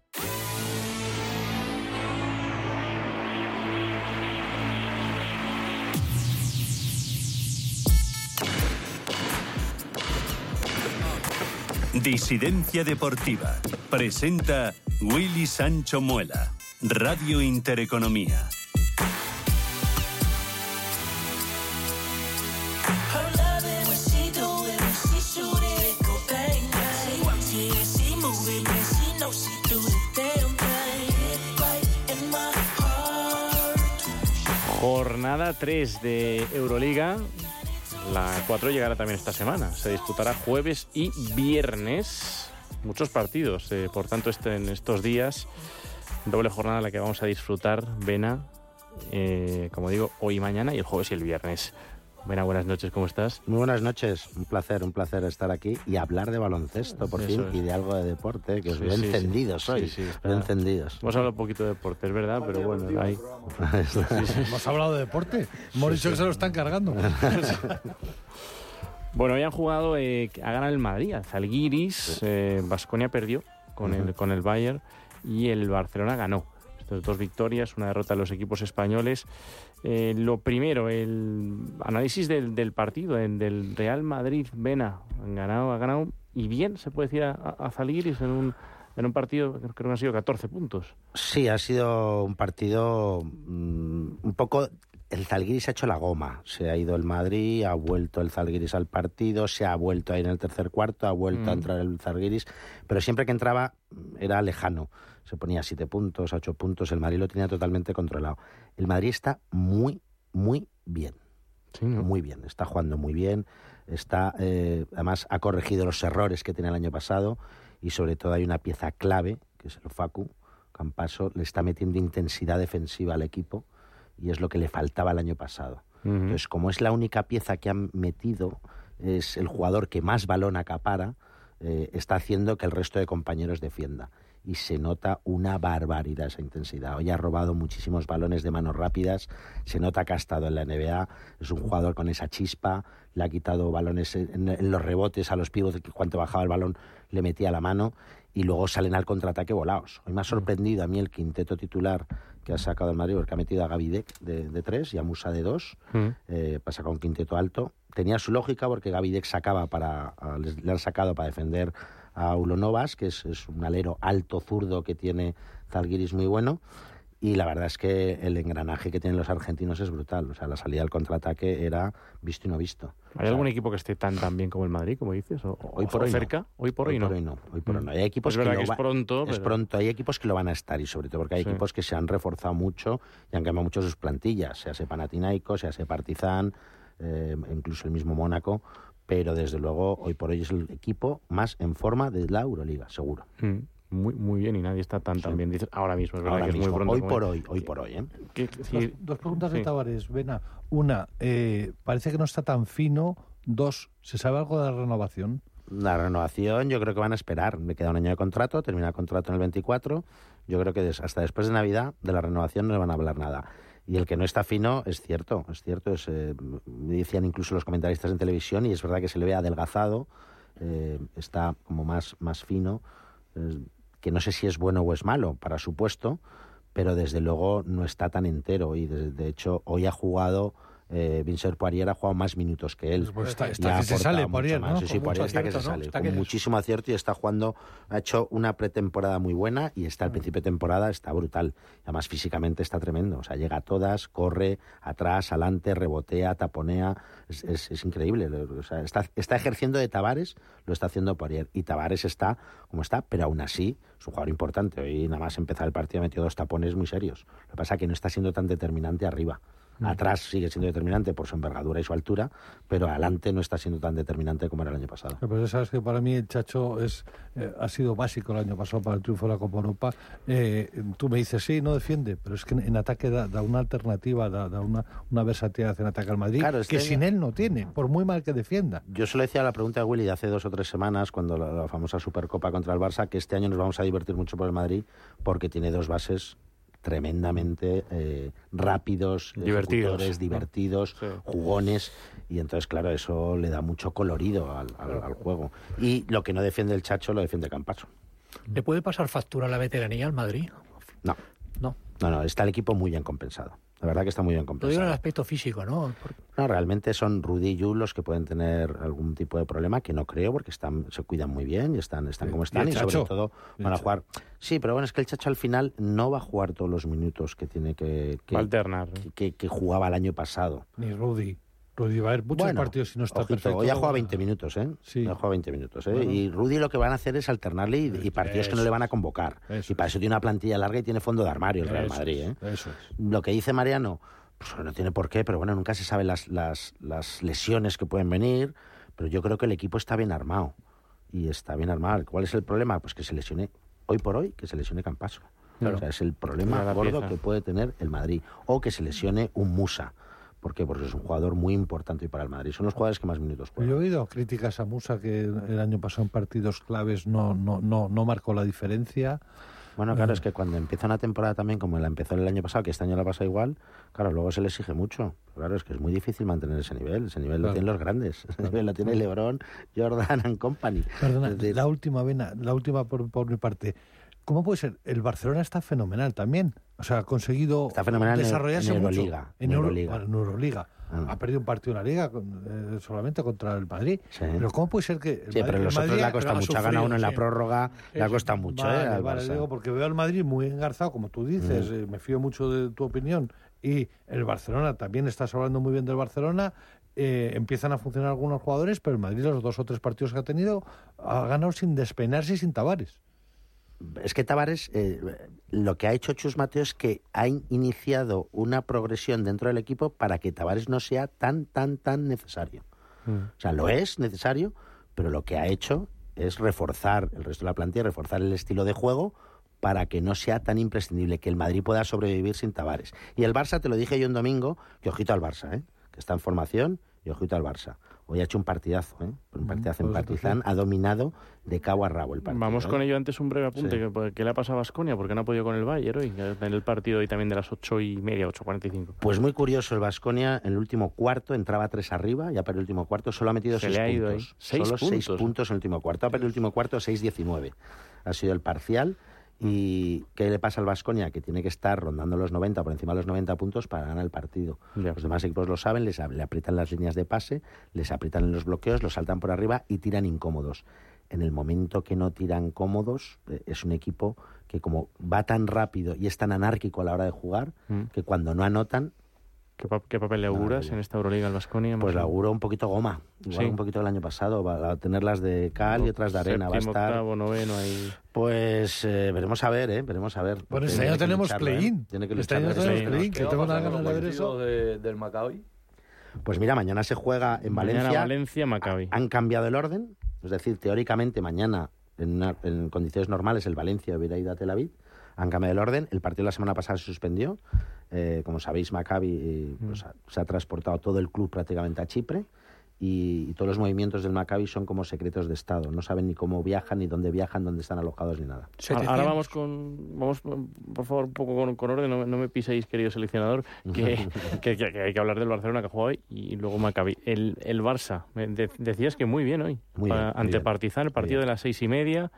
Disidencia Deportiva. Presenta Willy Sancho Muela. Radio Intereconomía. Jornada 3 de Euroliga. La 4 llegará también esta semana. Se disputará jueves y viernes. Muchos partidos, eh, por tanto, este, en estos días. Doble jornada en la que vamos a disfrutar, Vena, eh, como digo, hoy y mañana, y el jueves y el viernes. Vena, buenas noches, ¿cómo estás? Muy buenas noches, un placer, un placer estar aquí y hablar de baloncesto por Eso fin es. y de algo de deporte, que os Sí, veo sí, encendidos Sí, hoy, veo encendidos. Hemos hablado un poquito de deporte, es verdad, pero bueno, ahí. <laughs> Hemos hablado de deporte. Hemos dicho que se lo están cargando. <laughs> Bueno, hoy han jugado eh, a ganar el Madrid, a Zalgiris, Vasconia perdió con, el, con el Bayern y el Barcelona ganó. Dos victorias, una derrota de los equipos españoles. Eh, lo primero, el análisis del, del partido, el del Real Madrid-Vena. Han ganado, ha ganado y bien, se puede decir, a, a Zalgiris en un, en un partido, creo que han sido 14 puntos. Sí, ha sido un partido mm, un poco... El Zalgiris ha hecho la goma. Se ha ido el Madrid, ha vuelto el Zalgiris al partido, se ha vuelto ahí en el tercer cuarto, ha vuelto a Mm. entrar el Zalgiris, pero siempre que entraba era lejano. Se ponía siete puntos, ocho puntos, el Madrid lo tenía totalmente controlado. El Madrid está muy, muy bien. Sí, ¿no? Muy bien, está jugando muy bien, está eh, además ha corregido los errores que tenía el año pasado y sobre todo hay una pieza clave, que es el Facu Campaso, le está metiendo intensidad defensiva al equipo y es lo que le faltaba el año pasado. Entonces, como es la única pieza que han metido, es el jugador que más balón acapara, eh, está haciendo que el resto de compañeros defienda. Y se nota una barbaridad esa intensidad. Hoy ha robado muchísimos balones de manos rápidas, se nota que ha estado en la NBA, es un jugador con esa chispa, le ha quitado balones en, en los rebotes a los pibos, que cuando bajaba el balón le metía la mano y luego salen al contraataque volados. Hoy me ha sorprendido a mí el quinteto titular que ha sacado el Madrid, porque ha metido a Gavidec de, de tres y a Musa de dos, Mm. eh, para sacar un quinteto alto. Tenía su lógica porque Gavidec sacaba para, le han sacado para defender a Ulonovas, que es, es un alero alto zurdo que tiene Zalgiris muy bueno. y la verdad es que el engranaje que tienen los argentinos es brutal. O sea, la salida al contraataque era visto y no visto. ¿Hay algún equipo que esté tan tan bien como el Madrid, como dices? O, hoy por hoy cerca? No. Hoy por hoy, no. Hoy por hoy no. Hay equipos que, que, es pronto. Es pronto. Hay equipos que lo van a estar y sobre todo porque hay Sí. equipos que se han reforzado mucho y han cambiado mucho sus plantillas, sea ese Panathinaikos, sea ese Partizan, eh, incluso el mismo Mónaco. Pero desde luego hoy por hoy es el equipo más en forma de la Euroliga, seguro. Mm, Muy, muy bien y nadie está tan tan bien. Dices, ahora mismo, es verdad Ahora que es muy pronto. hoy por hoy, hoy por hoy, ¿eh? Dos, sí, dos preguntas de sí. Tavares, Vena. Una, eh, parece que no está tan fino. Dos, ¿se sabe algo de la renovación? La renovación, yo creo que van a esperar. Me queda un año de contrato, termina el contrato en el 24. Yo creo que hasta después de Navidad de la renovación no le van a hablar nada. Y el que no está fino es cierto, es cierto. Es, eh, me decían incluso los comentaristas en televisión y es verdad que se le ve adelgazado, eh, está como más, más fino, eh, que no sé si es bueno o es malo para su puesto, pero desde luego no está tan entero. Y de, de hecho hoy ha jugado, eh, Vincent Poirier ha jugado más minutos que él. Pues está, está que se sale Poirier, más. ¿no? Sí, sí, Con Poirier mucho está que se sale, Está con muchísimo acierto y está jugando, ha hecho una pretemporada muy buena y está al principio de temporada, está brutal. Además físicamente está tremendo, o sea, llega a todas, corre atrás, adelante, rebotea, taponea, es, es- es increíble. O sea, está, está ejerciendo de Tavares, lo está haciendo Poirier y Tavares está como está, pero aún así es un jugador importante. Hoy nada más empezar el partido ha metido dos tapones muy serios. Lo que pasa es que no está siendo tan determinante arriba. Atrás sigue siendo determinante por su envergadura y su altura, pero adelante no está siendo tan determinante como era el año pasado. Pero sabes que para mí el Chacho es, eh, ha sido básico el año pasado para el triunfo de la Copa Europa. Eh, tú me dices, sí, no defiende, pero es que en, en ataque da, da una alternativa, da, da una, una versatilidad en ataque al Madrid Claro, este que año- sin él no tiene, por muy mal que defienda. Yo se lo decía la pregunta de Willy de hace dos o tres semanas, cuando la, la famosa Supercopa contra el Barça, que este año nos vamos a divertir mucho por el Madrid porque tiene dos bases tremendamente eh, rápidos, Divertidos, divertidos, Sí. jugones, y entonces, claro, eso le da mucho colorido al, al- al juego. Y lo que no defiende el Chacho lo defiende Campaso. ¿Le puede pasar factura la veteranía al Madrid? No, No. no, no, está el equipo muy bien compensado. La verdad que está muy bien Lo digo en compensado. el aspecto físico, ¿no? No, realmente son Rudy y Yu los que pueden tener algún tipo de problema, que no creo, porque están, se cuidan muy bien y están, están como están, el y, sobre todo van a jugar. Sí, pero bueno, es que el Chacho al final no va a jugar todos los minutos que tiene que, que, alternar. que, que jugaba el año pasado. Ni Rudy. Rudy va a haber muchos Bueno, partidos si no está ojito, perfecto. hoy ha jugado 20 minutos, ¿eh? Sí. Ha jugado 20 minutos, ¿eh? Bueno. Y Rudy lo que van a hacer es alternarle y, y partidos que no le van a convocar. Eso y para eso tiene una plantilla larga y tiene fondo de armario el Real Eso Madrid, ¿eh? Eso es. Lo que dice Mariano, pues no tiene por qué, pero bueno, nunca se sabe las, las, las lesiones que pueden venir, pero yo creo que el equipo está bien armado. Y está bien armado. ¿Cuál es el problema? Pues que se lesione, hoy por hoy, que se lesione Campaso. Claro. O sea, es el problema gordo pieza. que puede tener el Madrid. O que se lesione un Musa. ¿Por qué? Porque es un jugador muy importante para el Madrid. Son los jugadores que más minutos Yo he juegan. oído críticas a Musa que el año pasado en partidos claves no, no, no, no marcó la diferencia. Bueno, claro, es que cuando empieza una temporada también como la empezó el año pasado, que este año la pasa igual, claro, luego se le exige mucho. Claro, es que es muy difícil mantener ese nivel. Ese nivel lo tienen los grandes. <laughs> Ese nivel lo tiene LeBron, Jordan and Company. Perdona, decir, la última vena, la última por, por mi parte. ¿Cómo puede ser? El Barcelona está fenomenal también. O sea, ha conseguido Está fenomenal en- desarrollarse en mucho. Euroliga, En, en Euro- Euroliga. en Euroliga. Ah. Ha perdido un partido en la Liga eh, solamente contra el Madrid. Sí. Pero ¿cómo puede ser que... el Sí, Madrid- pero los otros le ha costado mucho. Ha ganado sufrido, uno en la prórroga, le ha costado mucho, vale, ¿eh? vale, digo, porque veo al Madrid muy engarzado, como tú dices, Mm. eh, me fío mucho de tu opinión. Y el Barcelona, también estás hablando muy bien del Barcelona. eh, empiezan a funcionar algunos jugadores, pero el Madrid, los dos o tres partidos que ha tenido, ha ganado sin despeinarse y sin tabares. Es que Tavares, eh, lo que ha hecho Chus Mateo es que ha in- iniciado una progresión dentro del equipo para que Tavares no sea tan, tan, tan necesario. Mm. O sea, lo es necesario, pero lo que ha hecho es reforzar el resto de la plantilla, reforzar el estilo de juego para que no sea tan imprescindible, que el Madrid pueda sobrevivir sin Tavares. Y el Barça, te lo dije yo un domingo, que ojito al Barça, ¿eh? que está en formación, y ojito al Barça. Hoy ha hecho un partidazo, ¿eh? un partidazo en pues, pues, Partizan, ha dominado de cabo a rabo el partido. Vamos ¿eh? con ello antes un breve apunte. Sí. que- ¿Qué le ha pasado a Basconia? Porque no ha podido con el Bayern hoy, en el partido hoy también de las ocho y media, 8.45. Pues muy curioso, el Vasconia en el último cuarto entraba tres arriba, ya para el último cuarto solo ha metido Se seis le ha ido puntos. ahí. Seis solo seis puntos. puntos en el último cuarto. Perdido el último cuarto 6-19. Ha sido el parcial. ¿Y qué le pasa al Vasconia? Que tiene que estar rondando los 90, por encima de los 90 puntos para ganar el partido. Los demás equipos lo saben, les, le aprietan las líneas de pase, les aprietan en los bloqueos, los saltan por arriba y tiran incómodos. en el momento que no tiran cómodos, eh, es un equipo que como va tan rápido y es tan anárquico a la hora de jugar, Mm. que cuando no anotan, ¿Qué, pa- qué papel le auguras en esta Euroliga al Vasconia? pues le auguro un poquito goma. Igual Sí. un poquito el año pasado. Va a tener las de cal y otras de arena. Va a Séptimo, estar. octavo, noveno, ahí. Pues eh, veremos a ver, ¿eh? Veremos a ver. Bueno, este año que tenemos ¿eh? play-in. Tiene que Este año tenemos play-in, ¿Qué que tengo con ganas de ver eso. de- del Maccabi? Pues mira, mañana se juega en Mañana Valencia. Valencia, Maccabi. Han cambiado el orden. Es decir, teóricamente mañana, en, una- en condiciones normales, el Valencia hubiera ido a Tel Aviv. Han cambiado el orden. El partido la semana pasada se suspendió. Eh, como sabéis, Maccabi eh, pues, ha- se ha transportado todo el club prácticamente a Chipre. Y, y todos los movimientos del Maccabi son como secretos de Estado. No saben ni cómo viajan, ni dónde viajan, dónde están alojados, ni nada. Ahora- Ahora vamos con, vamos por favor un poco con, con orden, no, no me piséis querido seleccionador, que, <laughs> que- que- que hay que hablar del Barcelona que ha jugado hoy y luego Maccabi. El, el Barça, de- decías que muy bien hoy, Muy bien, muy ante bien. Partizan, el partido Muy de las seis y media,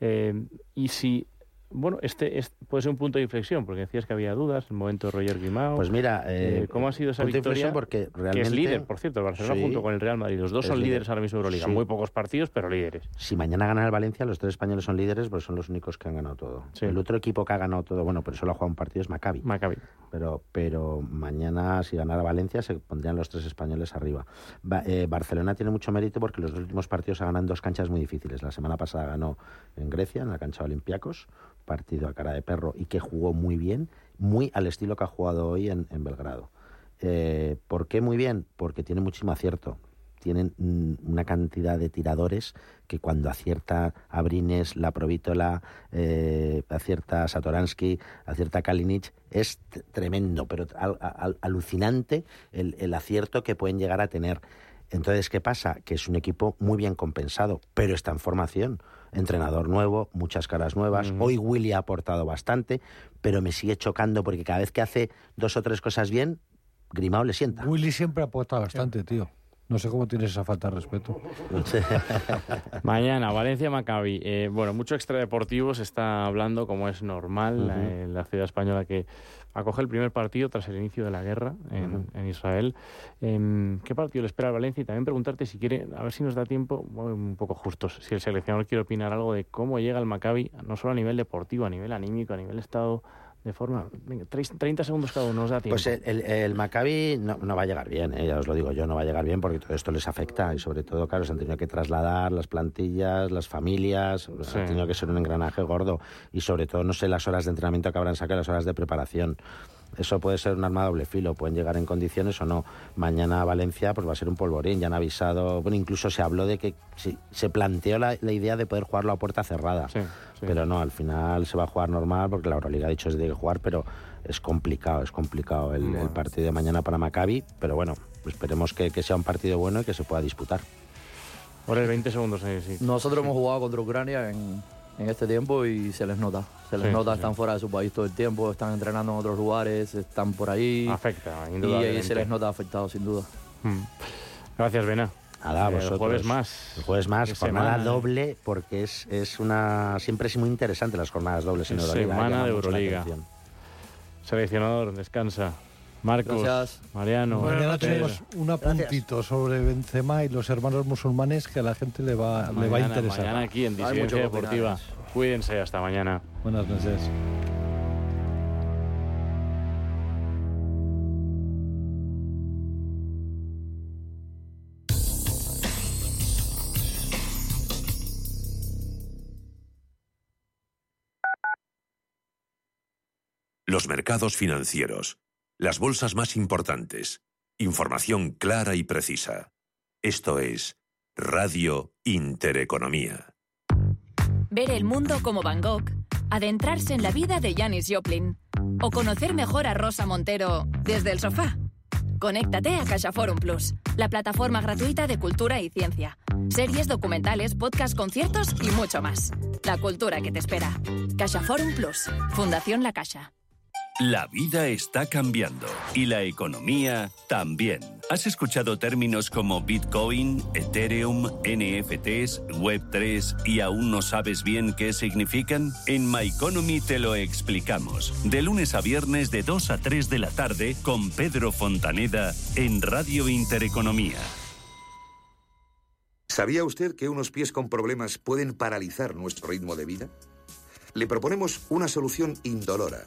eh, y si, bueno, este, es- puede ser un punto de inflexión, porque decías que había dudas, el momento de Roger Guimao, Pues mira, eh, eh, ¿cómo ha sido esa victoria? inflexión Porque que es líder, por cierto, el Barcelona Sí. junto con el Real Madrid, los dos son líder. líderes ahora mismo de Euroliga, Sí. muy pocos partidos, pero líderes. Si mañana gana el Valencia, los tres españoles son líderes, pues son los únicos que han ganado todo. Sí. El otro equipo que ha ganado todo, bueno, pero solo ha jugado un partido es Maccabi. Maccabi. pero, pero mañana, si ganara Valencia, se pondrían los tres españoles arriba. Ba- eh, Barcelona tiene mucho mérito porque los dos últimos partidos ha ganado en dos canchas muy difíciles. La semana pasada ganó en Grecia, en la cancha de Olympiacos, partido a cara de perro y que jugó muy bien, muy al estilo que ha jugado hoy en, en Belgrado. Eh, ¿Por qué muy bien? Porque tiene muchísimo acierto. Tienen mm, una cantidad de tiradores que cuando acierta Abrines, La Provítola, eh, acierta Satoransky, acierta Kalinic, es tremendo, pero al- alucinante el, el acierto que pueden llegar a tener. Entonces, ¿qué pasa? Que es un equipo muy bien compensado, pero está en formación. Entrenador nuevo, muchas caras nuevas. Hoy Willy ha aportado bastante, pero me sigue chocando porque cada vez que hace dos o tres cosas bien, Grimao le sienta. Willy siempre aporta bastante, tío. No sé cómo tienes esa falta de respeto. <laughs> Mañana, Valencia Maccabi. Eh, bueno, mucho extradeportivo se está hablando, como es normal, la- en la ciudad española que acoge el primer partido tras el inicio de la guerra en, en Israel. Em, ¿Qué partido le espera al Valencia? Y también preguntarte si quiere, a ver si nos da tiempo, bueno, un poco justos, si el seleccionador quiere opinar algo de cómo llega el Maccabi, no solo a nivel deportivo, a nivel anímico, a nivel estado de forma. Venga, treis- 30 segundos cada uno, nos da tiempo. Pues el, el- el Maccabi no, no va a llegar bien, ¿eh? ya os lo digo yo, no va a llegar bien porque todo esto les afecta y sobre todo, claro, se han tenido que trasladar las plantillas, las familias, Sí. ha tenido que ser un engranaje gordo y sobre todo, no sé las horas de entrenamiento que habrán sacado, las horas de preparación. Eso puede ser un arma de doble filo, pueden llegar en condiciones o no. Mañana Valencia pues va a ser un polvorín, ya han avisado, bueno, incluso se habló de que se, se planteó la, la idea de poder jugarlo a puerta cerrada. Sí, sí. Pero no, al final se va a jugar normal porque la Euroliga ha dicho que tiene que jugar, pero es complicado, es complicado el, el partido de mañana para Maccabi, pero bueno, esperemos que, que sea un partido bueno y que se pueda disputar. Por el 20 segundos, sí. Nosotros hemos jugado contra Ucrania en, en este tiempo y se les nota. Se les Sí, nota, sí, están fuera de su país todo el tiempo, están entrenando en otros lugares, están por ahí. Afecta, y ahí indudablemente. se les nota afectados, sin duda. Mm. Gracias, Bena. Nada, Eh, vosotros. El jueves más. El jueves más, jornada semana, ¿eh? doble, porque es, es una. Siempre es muy interesante las jornadas dobles en Euroliga. semana de Euroliga. Seleccionador, descansa. Marcos, Gracias. Mariano. Mañana tenemos un apuntito sobre Benzema y los hermanos musulmanes que a la gente le va, le va a interesar. Mañana aquí en Disidencia Deportiva. Cuídense, hasta mañana. Buenas noches. Los mercados financieros. Las bolsas más importantes. Información clara y precisa. Esto es Radio Intereconomía. Ver el mundo como Van Gogh, adentrarse en la vida de Janis Joplin o conocer mejor a Rosa Montero desde el sofá. Conéctate a CaixaForum Plus, la plataforma gratuita de cultura y ciencia. Series, documentales, podcasts, conciertos y mucho más. La cultura que te espera. CaixaForum Plus, Fundación La Caixa. La vida está cambiando y la economía también. ¿Has escuchado términos como Bitcoin, Ethereum, NFTs, Web3 y aún no sabes bien qué significan? En My Economy te lo explicamos. De lunes a viernes de 2 a 3 de la tarde con Pedro Fontaneda en Radio Intereconomía. ¿Sabía usted que unos pies con problemas pueden paralizar nuestro ritmo de vida? Le proponemos una solución indolora,